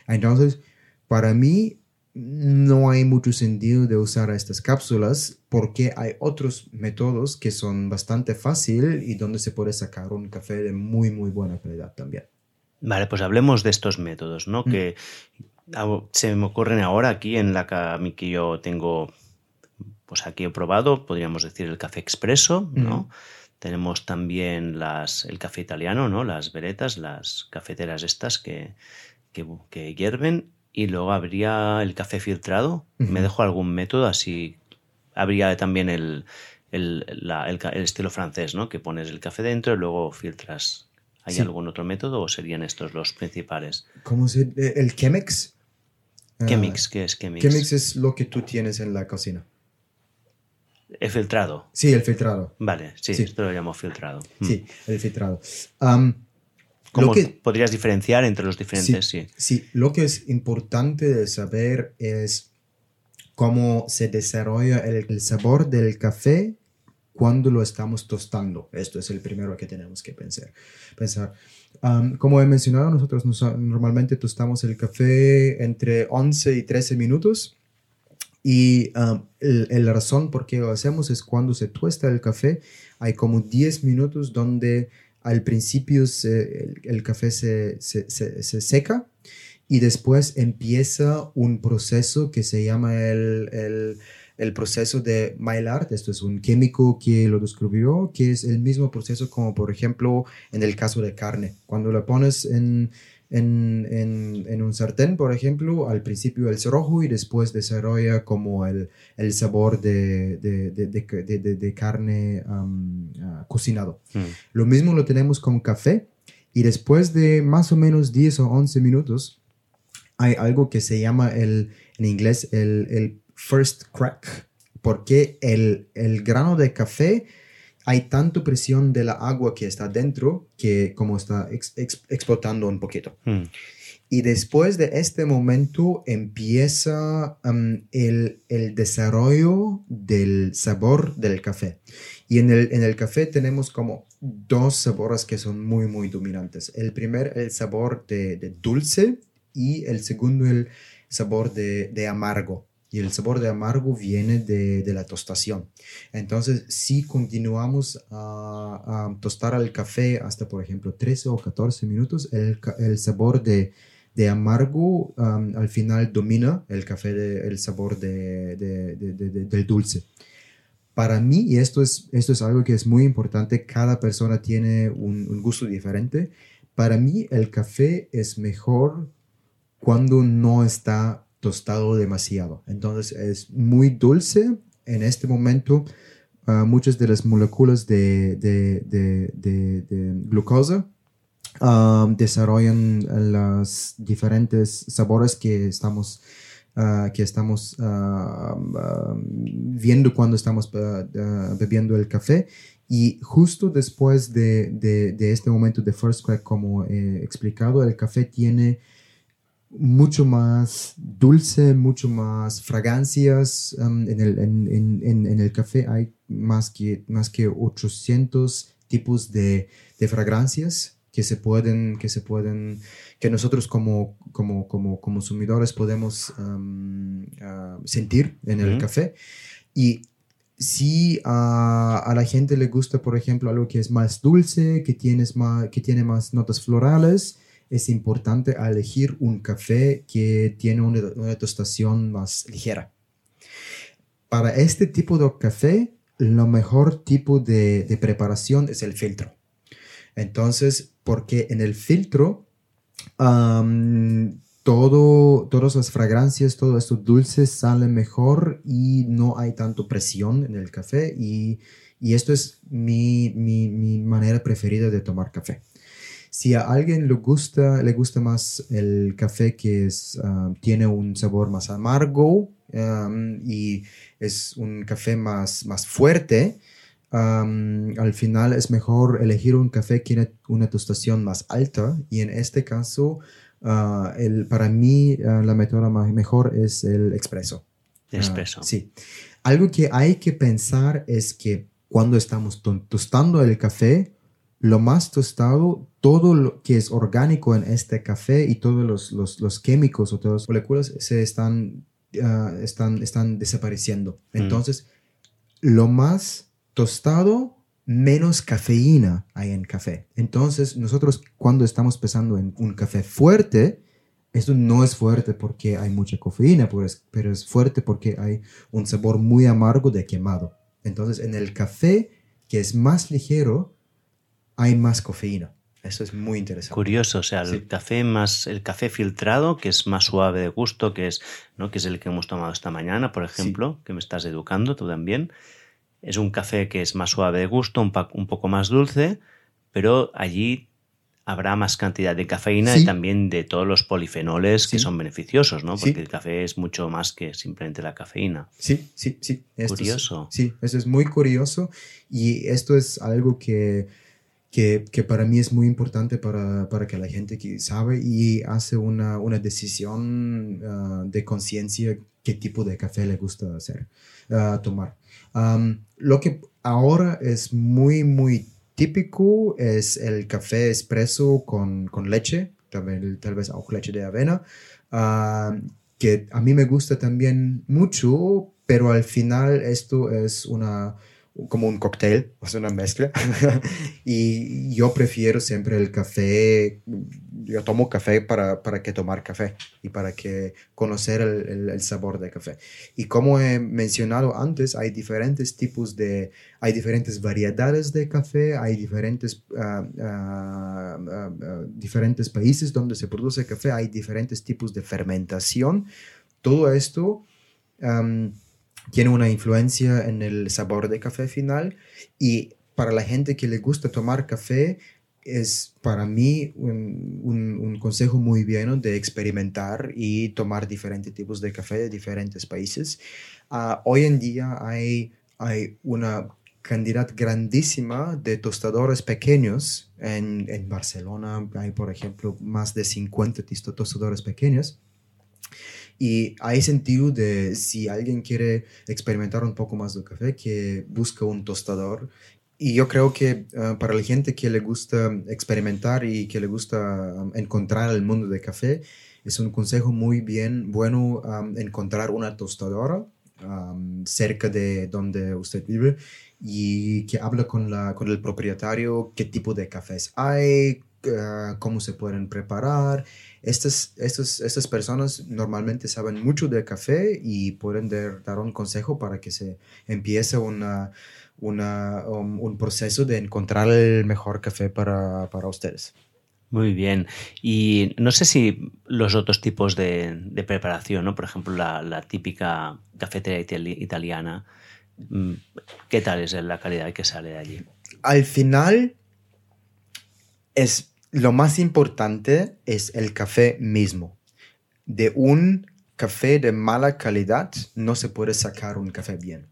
Entonces, para mí no hay mucho sentido de usar estas cápsulas porque hay otros métodos que son bastante fácil y donde se puede sacar un café de muy, muy buena calidad también. Vale, pues hablemos de estos métodos, ¿no? Mm. Que se me ocurren ahora aquí en la que yo tengo, pues aquí he probado, podríamos decir el café expreso, ¿no? Tenemos también las, el café italiano, ¿no? Las veretas, las cafeteras estas que, que, hierven. Y luego habría el café filtrado. ¿Me dejo algún método así? Habría también el, el, el, estilo francés, ¿no? Que pones el café dentro y luego filtras. ¿Hay algún otro método o serían estos los principales? ¿Cómo se ¿El Chemex? Chemix, ¿qué es Chemix? Chemix es lo que tú tienes en la cocina. ¿El filtrado? Sí, el filtrado. Vale, sí, esto lo llamo filtrado. Sí, mm. el filtrado. ¿Cómo que, podrías diferenciar entre los diferentes? Sí, sí, lo que es importante de saber es cómo se desarrolla el, sabor del café cuando lo estamos tostando. Esto es el primero que tenemos que pensar. pensar como he mencionado, nosotros normalmente tostamos el café entre 11 y 13 minutos. Y la razón por qué lo hacemos es cuando se tuesta el café, hay como 10 minutos donde al principio el, café se, se, se, seca y después empieza un proceso que se llama el el proceso de Maillard. Esto es un químico que lo descubrió, que es el mismo proceso como por ejemplo en el caso de carne. Cuando lo pones en, en, en, un sartén, por ejemplo, al principio es rojo y después desarrolla como el, el sabor de, de, de, de carne ah, cocinado. Mm. Lo mismo lo tenemos con café y después de más o menos 10 o 11 minutos hay algo que se llama el, en inglés el, el first crack, porque el, el grano de café hay tanto presión de la agua que está dentro que como está explotando un poquito. Hmm. Y después de este momento empieza um, el, el, desarrollo del sabor del café. Y en el, en el café tenemos como dos sabores que son muy, muy dominantes. El primer, el sabor de, de dulce y el segundo, el sabor de, de amargo y el sabor de amargo viene de, la tostación. Entonces, si continuamos a, tostar el café hasta, por ejemplo, 13 o 14 minutos, el, sabor de, amargo al final domina el café, el sabor del dulce. Para mí, y esto es, esto es algo que es muy importante, cada persona tiene un, un gusto diferente. Para mí, el café es mejor cuando no está tostado demasiado. Entonces es muy dulce en este momento. Ah, muchas de las moléculas de, glucosa ah, desarrollan los diferentes sabores que estamos, ah, que estamos viendo cuando estamos bebiendo el café. Y justo después de, este momento de first crack, como he explicado, el café tiene mucho más dulce, mucho más fragancias. Um, en, el, en, en, en, el café hay más que, más que 800 tipos de, de, fragancias que se pueden, que se pueden, que nosotros como, como, como, consumidores podemos um, uh, sentir en el café. Y si a, la gente le gusta, por ejemplo, algo que es más dulce, que, tienes más, que tiene más notas florales, es importante elegir un café que tiene una, tostación más ligera. Para este tipo de café, lo mejor tipo de, preparación es el filtro. Entonces, porque en el filtro, todo, todas las fragancias, todo esto dulce sale mejor y no hay tanto presión en el café y, esto es mi, mi manera preferida de tomar café. Si a alguien le gusta, le gusta más el café que es, ah, tiene un sabor más amargo y es un café más, más fuerte, al final es mejor elegir un café que tiene una tostación más alta y en este caso, ah, el, para mí ah, la método más mejor es el expreso. de espresso. sí. Algo que hay que pensar es que cuando estamos tostando el café, lo más tostado, todo lo que es orgánico en este café y todos los, los, los químicos o todas las moléculas se están, ah, están, están desapareciendo. Mm. Entonces, lo más tostado, menos cafeína hay en café. Entonces, nosotros cuando estamos pensando en un café fuerte, esto no es fuerte porque hay mucha cafeína, pero es fuerte porque hay un sabor muy amargo de quemado. Entonces, en el café, que es más ligero, hay más cafeína. Eso es muy interesante. Curioso, o sea, el café más, el café filtrado, que es más suave de gusto, que es, ¿no? que es el que hemos tomado esta mañana, por ejemplo, que me estás educando tú también. Es un café que es más suave de gusto, un, un poco más dulce, pero allí habrá más cantidad de cafeína y también de todos los polifenoles que son beneficiosos, ¿no? Porque el café es mucho más que simplemente la cafeína. Sí, sí, sí. curioso. sí, eso es muy curioso y esto es algo que que, para mí es muy importante para, para, que la gente que sabe y hace una, una decisión ah, de conciencia qué tipo de café le gusta hacer, ah, tomar. lo que ahora es muy, muy típico es el café espresso con, con leche, vez, tal vez auch leche de avena, que a mí me gusta también mucho, pero al final esto es una como un cóctel, o sea, una mezcla. y yo prefiero siempre el café, yo tomo café para, para que tomar café y para que conocer el, el, sabor de café. Y como he mencionado antes, hay diferentes tipos de, hay diferentes variedades de café, hay diferentes, ah, ah, ah, diferentes países donde se produce café, hay diferentes tipos de fermentación. Todo esto tiene una influencia en el sabor de café final y para la gente que le gusta tomar café es para mí un, un, consejo muy bien de experimentar y tomar diferentes tipos de café de diferentes países. Ah, hoy en día hay, hay una cantidad grandísima de tostadores pequeños en, en Barcelona. Hay, por ejemplo, más de 50 tostadores pequeños y hay sentido de si alguien quiere experimentar un poco más de café, que busque un tostador. Y yo creo que ah, para la gente que le gusta experimentar y que le gusta um, encontrar el mundo de café, es un consejo muy bien bueno um, encontrar una tostadora um, cerca de donde usted vive y que habla con, la, con el propietario qué tipo de cafés hay, ah, cómo se pueden preparar estas, estas personas normalmente saben mucho de café y pueden dar, un consejo para que se empiece una, una, um, un proceso de encontrar el mejor café para, para, ustedes. Muy bien. Y no sé si los otros tipos de, de preparación, ¿no? por ejemplo, la, la típica cafetería italiana, mm, ¿qué tal es la calidad que sale de allí? Al final es lo más importante es el café mismo. De un café de mala calidad no se puede sacar un café bien.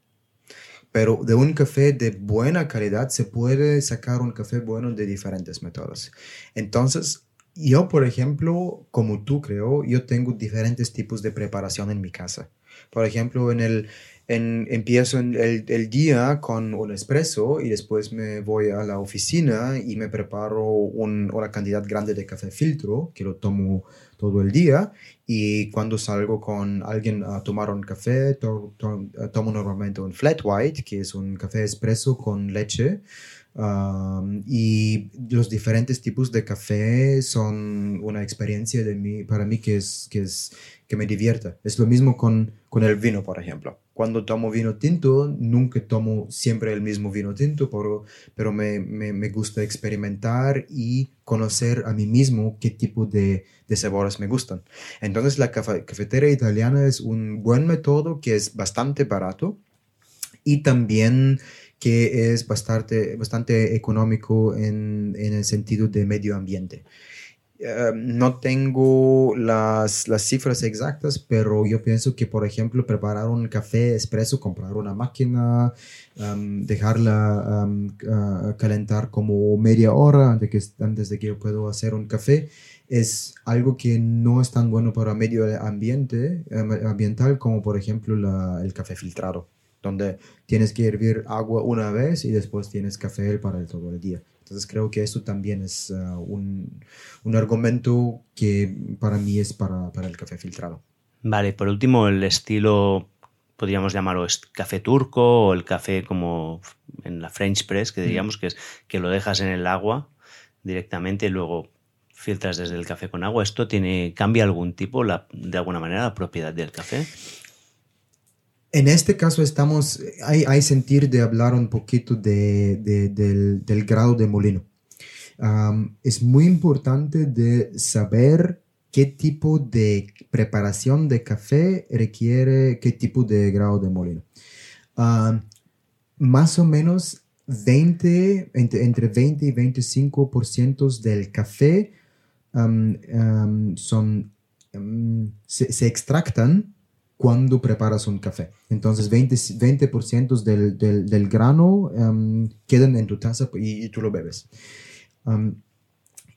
Pero de un café de buena calidad se puede sacar un café bueno de diferentes métodos. Entonces, yo, por ejemplo, como tú creo, yo tengo diferentes tipos de preparación en mi casa. Por ejemplo, en el, empiezo el, el, día con un espresso y después me voy a la oficina y me preparo una cantidad grande de café filtro que lo tomo todo el día. Y cuando salgo con alguien a tomar un café to, tomo normalmente un flat white que es un café espresso con leche. Um, y los diferentes tipos de café son una experiencia de mí, para mí que es, que es que me divierta. Es lo mismo con, con el vino, por ejemplo cuando tomo vino tinto, nunca tomo siempre el mismo vino tinto, pero, pero me, me, gusta experimentar y conocer a mí mismo qué tipo de, de sabores me gustan. Entonces la cafetera italiana es un buen método que es bastante barato y también que es bastante, bastante económico en, en el sentido de medio ambiente. Eh, no tengo las, las, cifras exactas, pero yo pienso que, por ejemplo, preparar un café expreso, comprar una máquina, dejarla calentar como media hora antes, que, antes de que yo pueda hacer un café, es algo que no es tan bueno para medio ambiente, ambiental como, por ejemplo, la, el café filtrado donde tienes que hervir agua una vez y después tienes café para todo el día. Entonces creo que eso también es uh, un, un, argumento que para mí es para, para, el café filtrado. Vale, por último, el estilo, podríamos llamarlo café turco o el café como en la French Press, que diríamos que es que lo dejas en el agua directamente y luego filtras desde el café con agua. ¿Esto tiene, cambia algún tipo, la, de alguna manera, la propiedad del café? En este caso estamos, hay, hay sentir de hablar un poquito de, de, del, del, grado de molino. Es muy importante de saber qué tipo de preparación de café requiere qué tipo de grado de molino. Más o menos 20, entre, entre 20 y 25% del café son, se, se extractan cuando preparas un café. Entonces 20%, 20 del, del, del, grano um, quedan en tu taza y, y tú lo bebes. Um,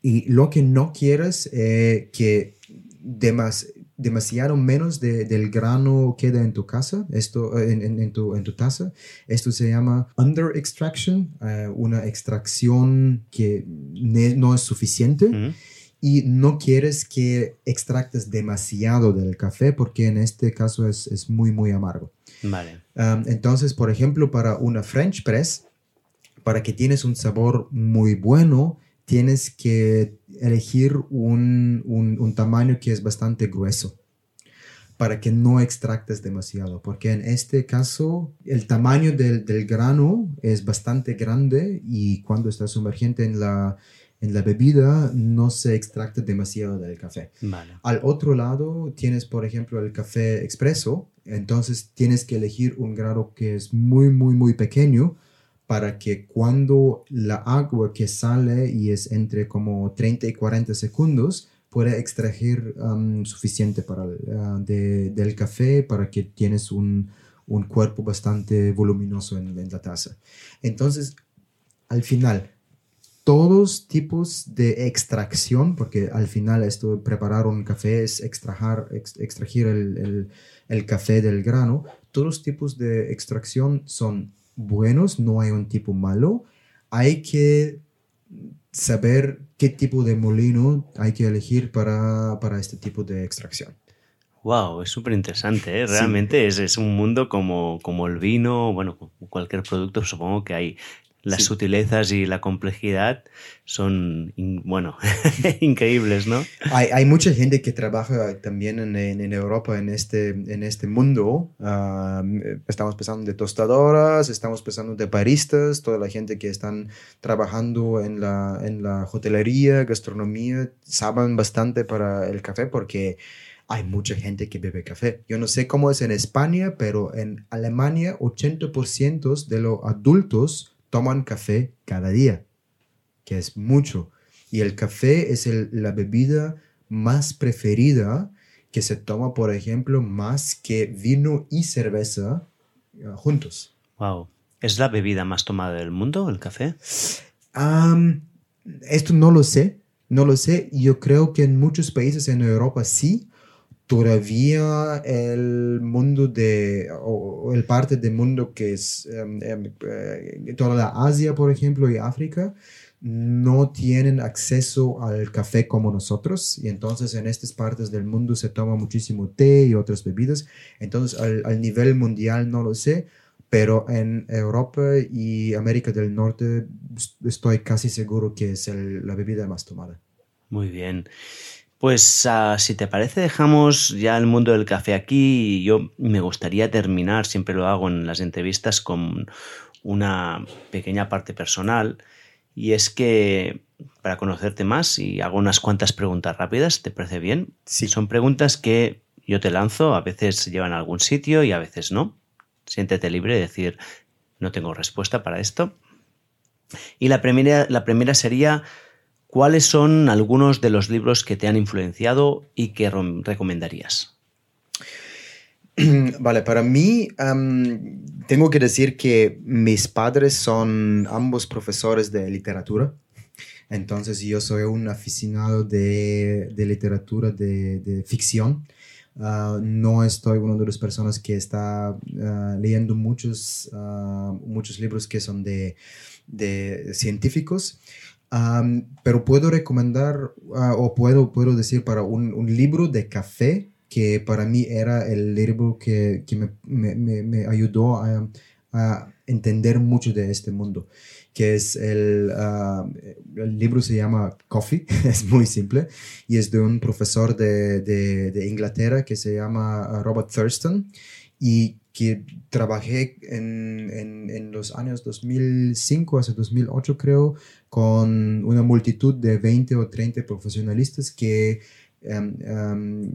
y lo que no quieres es que demas, demasiado menos de, del grano queda en tu casa, esto, en, en, en, tu, en tu taza. Esto se llama under extraction, uh, una extracción que no es suficiente. Uh -huh y no quieres que extractes demasiado del café porque en este caso es, es muy, muy amargo. Vale. Um, entonces, por ejemplo, para una French press, para que tienes un sabor muy bueno, tienes que elegir un, un, un tamaño que es bastante grueso para que no extractes demasiado, porque en este caso el tamaño del, del grano es bastante grande y cuando está sumergiente en la, en la bebida no se extracta demasiado del café. Vale. Al otro lado tienes, por ejemplo, el café expreso, entonces tienes que elegir un grado que es muy, muy, muy pequeño para que cuando la agua que sale y es entre como 30 y 40 segundos pueda extraer um, suficiente para, uh, de, del café para que tienes un, un cuerpo bastante voluminoso en, en la taza. Entonces, al final, todos tipos de extracción, porque al final esto de preparar un café es extrajar, ex, extragir el, el, el, café del grano, todos tipos de extracción son buenos, no hay un tipo malo. Hay que saber qué tipo de molino hay que elegir para, para este tipo de extracción. Wow, es súper interesante, ¿eh? realmente sí. es, es, un mundo como, como el vino, bueno, cualquier producto, supongo que hay las sí. sutilezas y la complejidad son, bueno, increíbles, ¿no? Hay, hay, mucha gente que trabaja también en, en, en Europa en este, en este mundo. Uh, estamos pensando de tostadoras, estamos pensando de baristas, toda la gente que están trabajando en la, en la hotelería, gastronomía, saben bastante para el café porque hay mucha gente que bebe café. Yo no sé cómo es en España, pero en Alemania 80% de los adultos toman café cada día, que es mucho. Y el café es el, la bebida más preferida que se toma, por ejemplo, más que vino y cerveza uh, juntos. Wow. ¿Es la bebida más tomada del mundo, el café? Um, esto no lo sé, no lo sé. Yo creo que en muchos países en Europa sí, todavía el mundo de, o, el parte del mundo que es um, um, toda la Asia, por ejemplo, y África, no tienen acceso al café como nosotros y entonces en estas partes del mundo se toma muchísimo té y otras bebidas. Entonces al, nivel mundial no lo sé, pero en Europa y América del Norte estoy casi seguro que es la bebida más tomada. Muy bien. Pues uh, si te parece dejamos ya el mundo del café aquí y yo me gustaría terminar, siempre lo hago en las entrevistas, con una pequeña parte personal y es que para conocerte más y hago unas cuantas preguntas rápidas, ¿te parece bien? Sí. Son preguntas que yo te lanzo, a veces llevan a algún sitio y a veces no. Siéntete libre de decir, no tengo respuesta para esto. Y la primera, la primera sería ¿cuáles son algunos de los libros que te han influenciado y que recomendarías? Vale, para mí tengo que decir que mis padres son ambos profesores de literatura. Entonces yo soy un aficionado de, literatura de, ficción. Ah, no estoy una de las personas que está ah, leyendo muchos, ah, muchos libros que son de, científicos. Pero puedo recomendar o puedo, puedo decir para un, un libro de café que para mí era el libro que, que me, me, me, ayudó a, a, entender mucho de este mundo, que es el, uh, el libro se llama Coffee, es muy simple, y es de un profesor de, de, de Inglaterra que se llama uh, Robert Thurston, y que trabajé en, en, en, los años 2005 hasta 2008 creo con una multitud de 20 o 30 profesionalistas que um,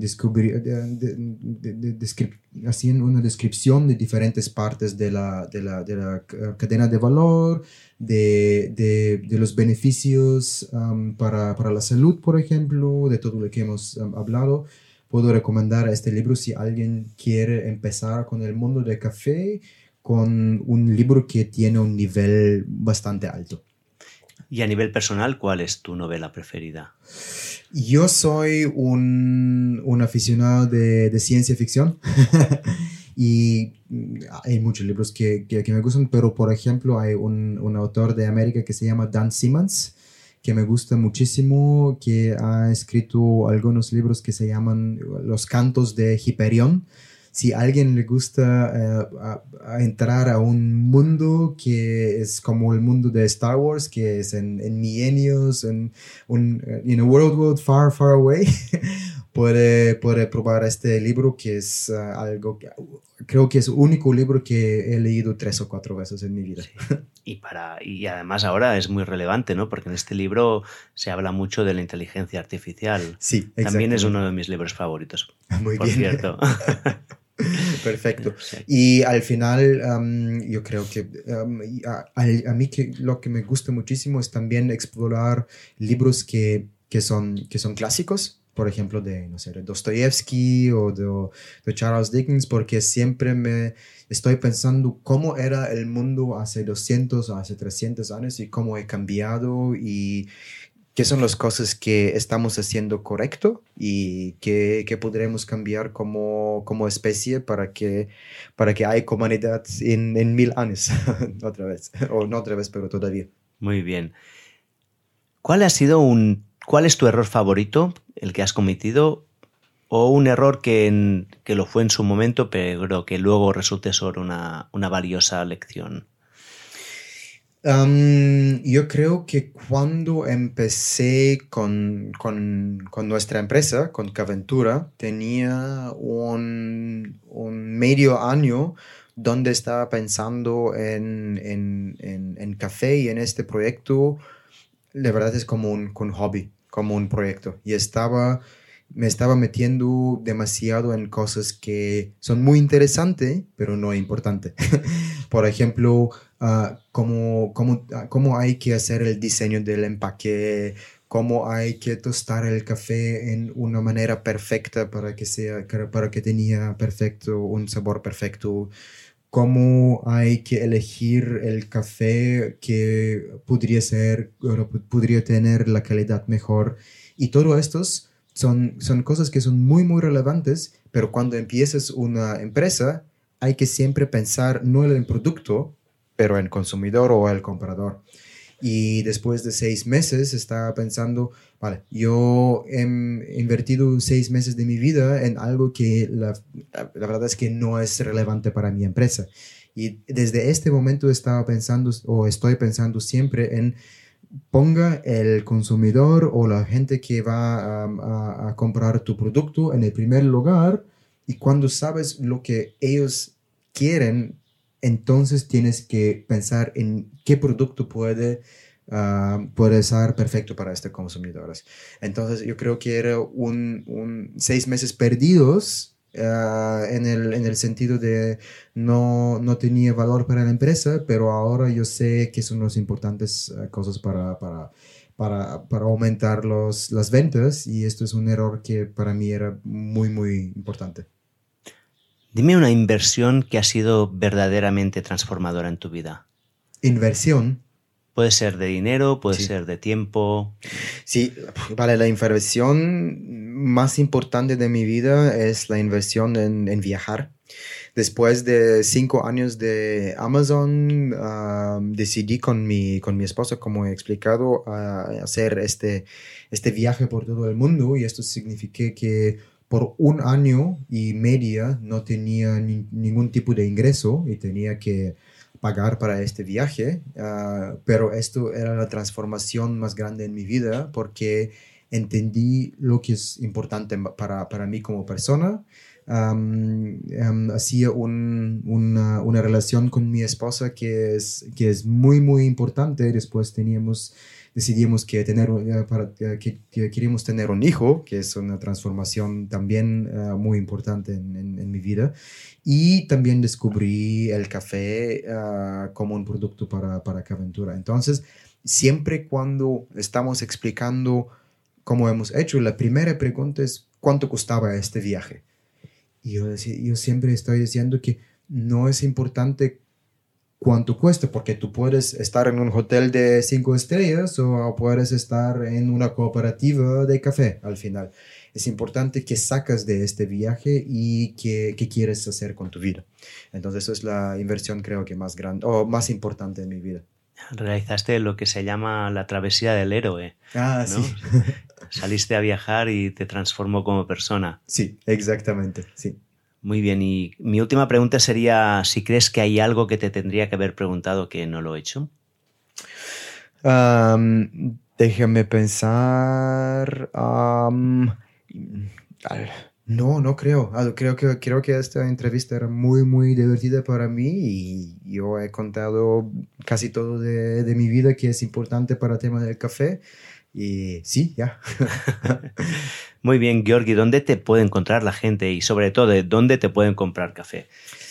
hacían una descripción de diferentes partes de la, de la, de la cadena de valor, de, de, de los beneficios para, para, la salud, por ejemplo, de todo lo que hemos hablado. Puedo recomendar este libro si alguien quiere empezar con el mundo del café, con un libro que tiene un nivel bastante alto. Y a nivel personal, ¿cuál es tu novela preferida? Yo soy un, un aficionado de, de, ciencia ficción y hay muchos libros que, que, me gustan, pero por ejemplo hay un, un, autor de América que se llama Dan Simmons, que me gusta muchísimo, que ha escrito algunos libros que se llaman Los Cantos de Hiperión. Si a alguien le gusta eh, entrar a un mundo que es como el mundo de Star Wars, que es en, en milenios, en un in a world, world far, far away, puede, puede probar este libro que es eh, algo que creo que es el único libro que he leído tres o cuatro veces en mi vida. Y, para, y además ahora es muy relevante, ¿no? Porque en este libro se habla mucho de la inteligencia artificial. Sí, También es uno de mis libros favoritos. Muy por bien. cierto. Perfecto. Y al final, yo creo que a, mí que lo que me gusta muchísimo es también explorar libros que, que, son, que son clásicos, por ejemplo, de, no sé, de o de, de, Charles Dickens, porque siempre me estoy pensando cómo era el mundo hace 200 o hace 300 años y cómo he cambiado y qué son las cosas que estamos haciendo correcto y qué, qué podremos cambiar como, como especie para que, para que haya comunidad en, en mil años, otra vez, o no otra vez, pero todavía. Muy bien. ¿Cuál ha sido un, cuál es tu error favorito, el que has cometido, o un error que, que lo fue en su momento, pero que luego resulte ser una, una valiosa lección? yo creo que cuando empecé con, con, nuestra empresa, con Caventura, tenía un, un, medio año donde estaba pensando en, en, en, café y en este proyecto. De verdad es como un, un hobby, como un proyecto. Y estaba me estaba metiendo demasiado en cosas que son muy interesantes, pero no importantes. Por ejemplo, uh, cómo, cómo, ah, cómo, hay que hacer el diseño del empaque, cómo hay que tostar el café en una manera perfecta para que, sea, para que tenga perfecto, un sabor perfecto, cómo hay que elegir el café que podría ser, podría tener la calidad mejor. Y todo estos son, son cosas que son muy, muy relevantes, pero cuando empiezas una empresa, hay que siempre pensar no en el producto, pero en el consumidor o el comprador. Y después de seis meses estaba pensando, vale, yo he invertido seis meses de mi vida en algo que la, la, verdad es que no es relevante para mi empresa. Y desde este momento estaba pensando o estoy pensando siempre en ponga el consumidor o la gente que va a, comprar tu producto en el primer lugar y cuando sabes lo que ellos quieren, entonces tienes que pensar en qué producto puede, uh, puede ser perfecto para estos consumidores. Entonces yo creo que era un, un seis meses perdidos Ah, en, el, en, el, sentido de no, no, tenía valor para la empresa, pero ahora yo sé que son las importantes ah, cosas para, para, para, para aumentar los, las ventas y esto es un error que para mí era muy, muy importante. Dime una inversión que ha sido verdaderamente transformadora en tu vida. Inversión. Puede ser de dinero, puede ser de tiempo. Sí, vale, la inversión más importante de mi vida es la inversión en, en viajar. Después de cinco años de Amazon, decidí con mi, con mi esposa, como he explicado, hacer este, este viaje por todo el mundo y esto significa que por un año y media no tenía ningún tipo de ingreso y tenía que pagar para este viaje, ah, pero esto era la transformación más grande en mi vida porque entendí lo que es importante para, para mí como persona hacía una, una, relación con mi esposa que es, que es muy, muy importante. Después teníamos, decidimos que, tener, eh, para, que, queríamos tener un hijo, que es una transformación también ah, muy importante en, en, mi vida. Y también descubrí el café como un producto para, para Caventura. Entonces, siempre cuando estamos explicando cómo hemos hecho, la primera pregunta es, ¿cuánto costaba este viaje? Y yo, yo siempre estoy diciendo que no es importante cuánto cuesta, porque tú puedes estar en un hotel de cinco estrellas o puedes estar en una cooperativa de café al final. Es importante que sacas de este viaje y que, quieres hacer con tu vida. Entonces, eso es la inversión creo que más grande o más importante en mi vida. Realizaste lo que se llama la travesía del héroe. Ah, sí. saliste a viajar y te transformó como persona. Sí, exactamente, sí. Muy bien, y mi última pregunta sería si crees que hay algo que te tendría que haber preguntado que no lo he hecho. déjame pensar. no, no creo. Creo que, creo que esta entrevista era muy, muy divertida para mí y yo he contado casi todo de, de mi vida que es importante para el tema del café. Y sí, ya. Muy bien, Georgi, ¿dónde te puede encontrar la gente y sobre todo, ¿dónde te pueden comprar café?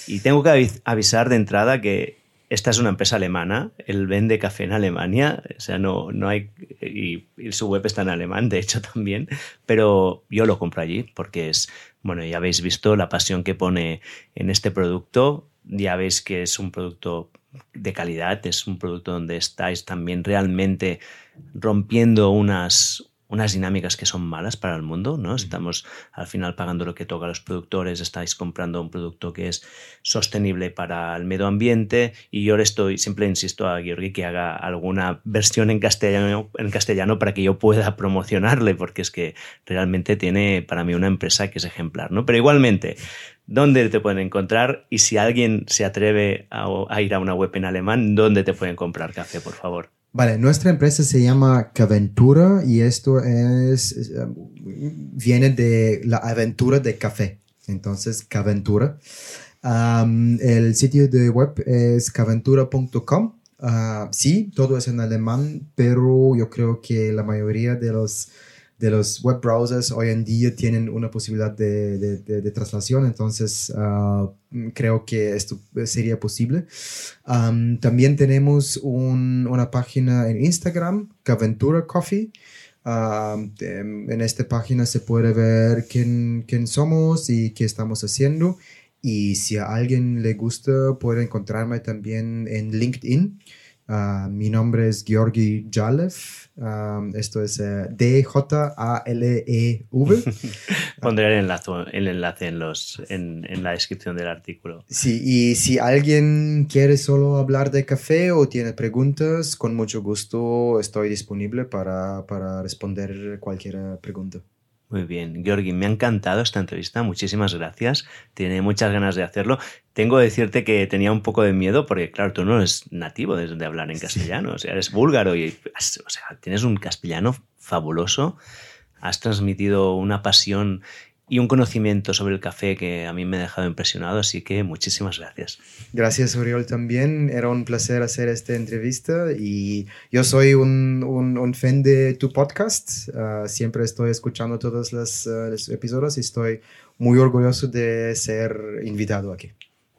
Y tengo que avisar de entrada que esta es una empresa alemana, él vende café en Alemania, o sea, no, no hay, y, su web está en alemán, de hecho también, pero yo lo compro allí porque es, bueno, ya habéis visto la pasión que pone en este producto, ya veis que es un producto de calidad, es un producto donde estáis también realmente rompiendo unas, unas dinámicas que son malas para el mundo, ¿no? Estamos al final pagando lo que toca a los productores, estáis comprando un producto que es sostenible para el medio ambiente y yo le estoy, siempre insisto a Georgi que haga alguna versión en castellano, en castellano para que yo pueda promocionarle, porque es que realmente tiene para mí una empresa que es ejemplar, ¿no? Pero igualmente, ¿dónde te pueden encontrar? Y si alguien se atreve a, a ir a una web en alemán, ¿dónde te pueden comprar café, por favor? Vale, nuestra empresa se llama Caventura y esto es, um, viene de la aventura de café. Entonces, Caventura. El sitio de web es caventura.com. Uh, sí, todo es en alemán, pero yo creo que la mayoría de los de los web browsers hoy en día tienen una posibilidad de, de, traslación, entonces ah, creo que esto sería posible. también tenemos una página en Instagram, Caventura Coffee. en esta página se puede ver quién, quién somos y qué estamos haciendo. Y si a alguien le gusta, puede encontrarme también en LinkedIn. Ah, mi nombre es Georgi Jalev. Esto es eh, D-J-A-L-E-V. Pondré el enlace, el enlace en, los, en, en, la descripción del artículo. Sí, y si alguien quiere solo hablar de café o tiene preguntas, con mucho gusto estoy disponible para, para responder cualquier pregunta. Muy bien, Georgi, me ha encantado esta entrevista, muchísimas gracias. Tiene muchas ganas de hacerlo. Tengo que decirte que tenía un poco de miedo porque, claro, tú no eres nativo de, hablar en castellano, o sea, eres búlgaro y, o sea, tienes un castellano fabuloso. Has transmitido una pasión y un conocimiento sobre el café que a mí me ha dejado impresionado, así que muchísimas gracias. Gracias, Oriol, también. Era un placer hacer esta entrevista y yo soy un, un, fan de tu podcast. Ah, siempre estoy escuchando todos los, ah, los episodios y estoy muy orgulloso de ser invitado aquí.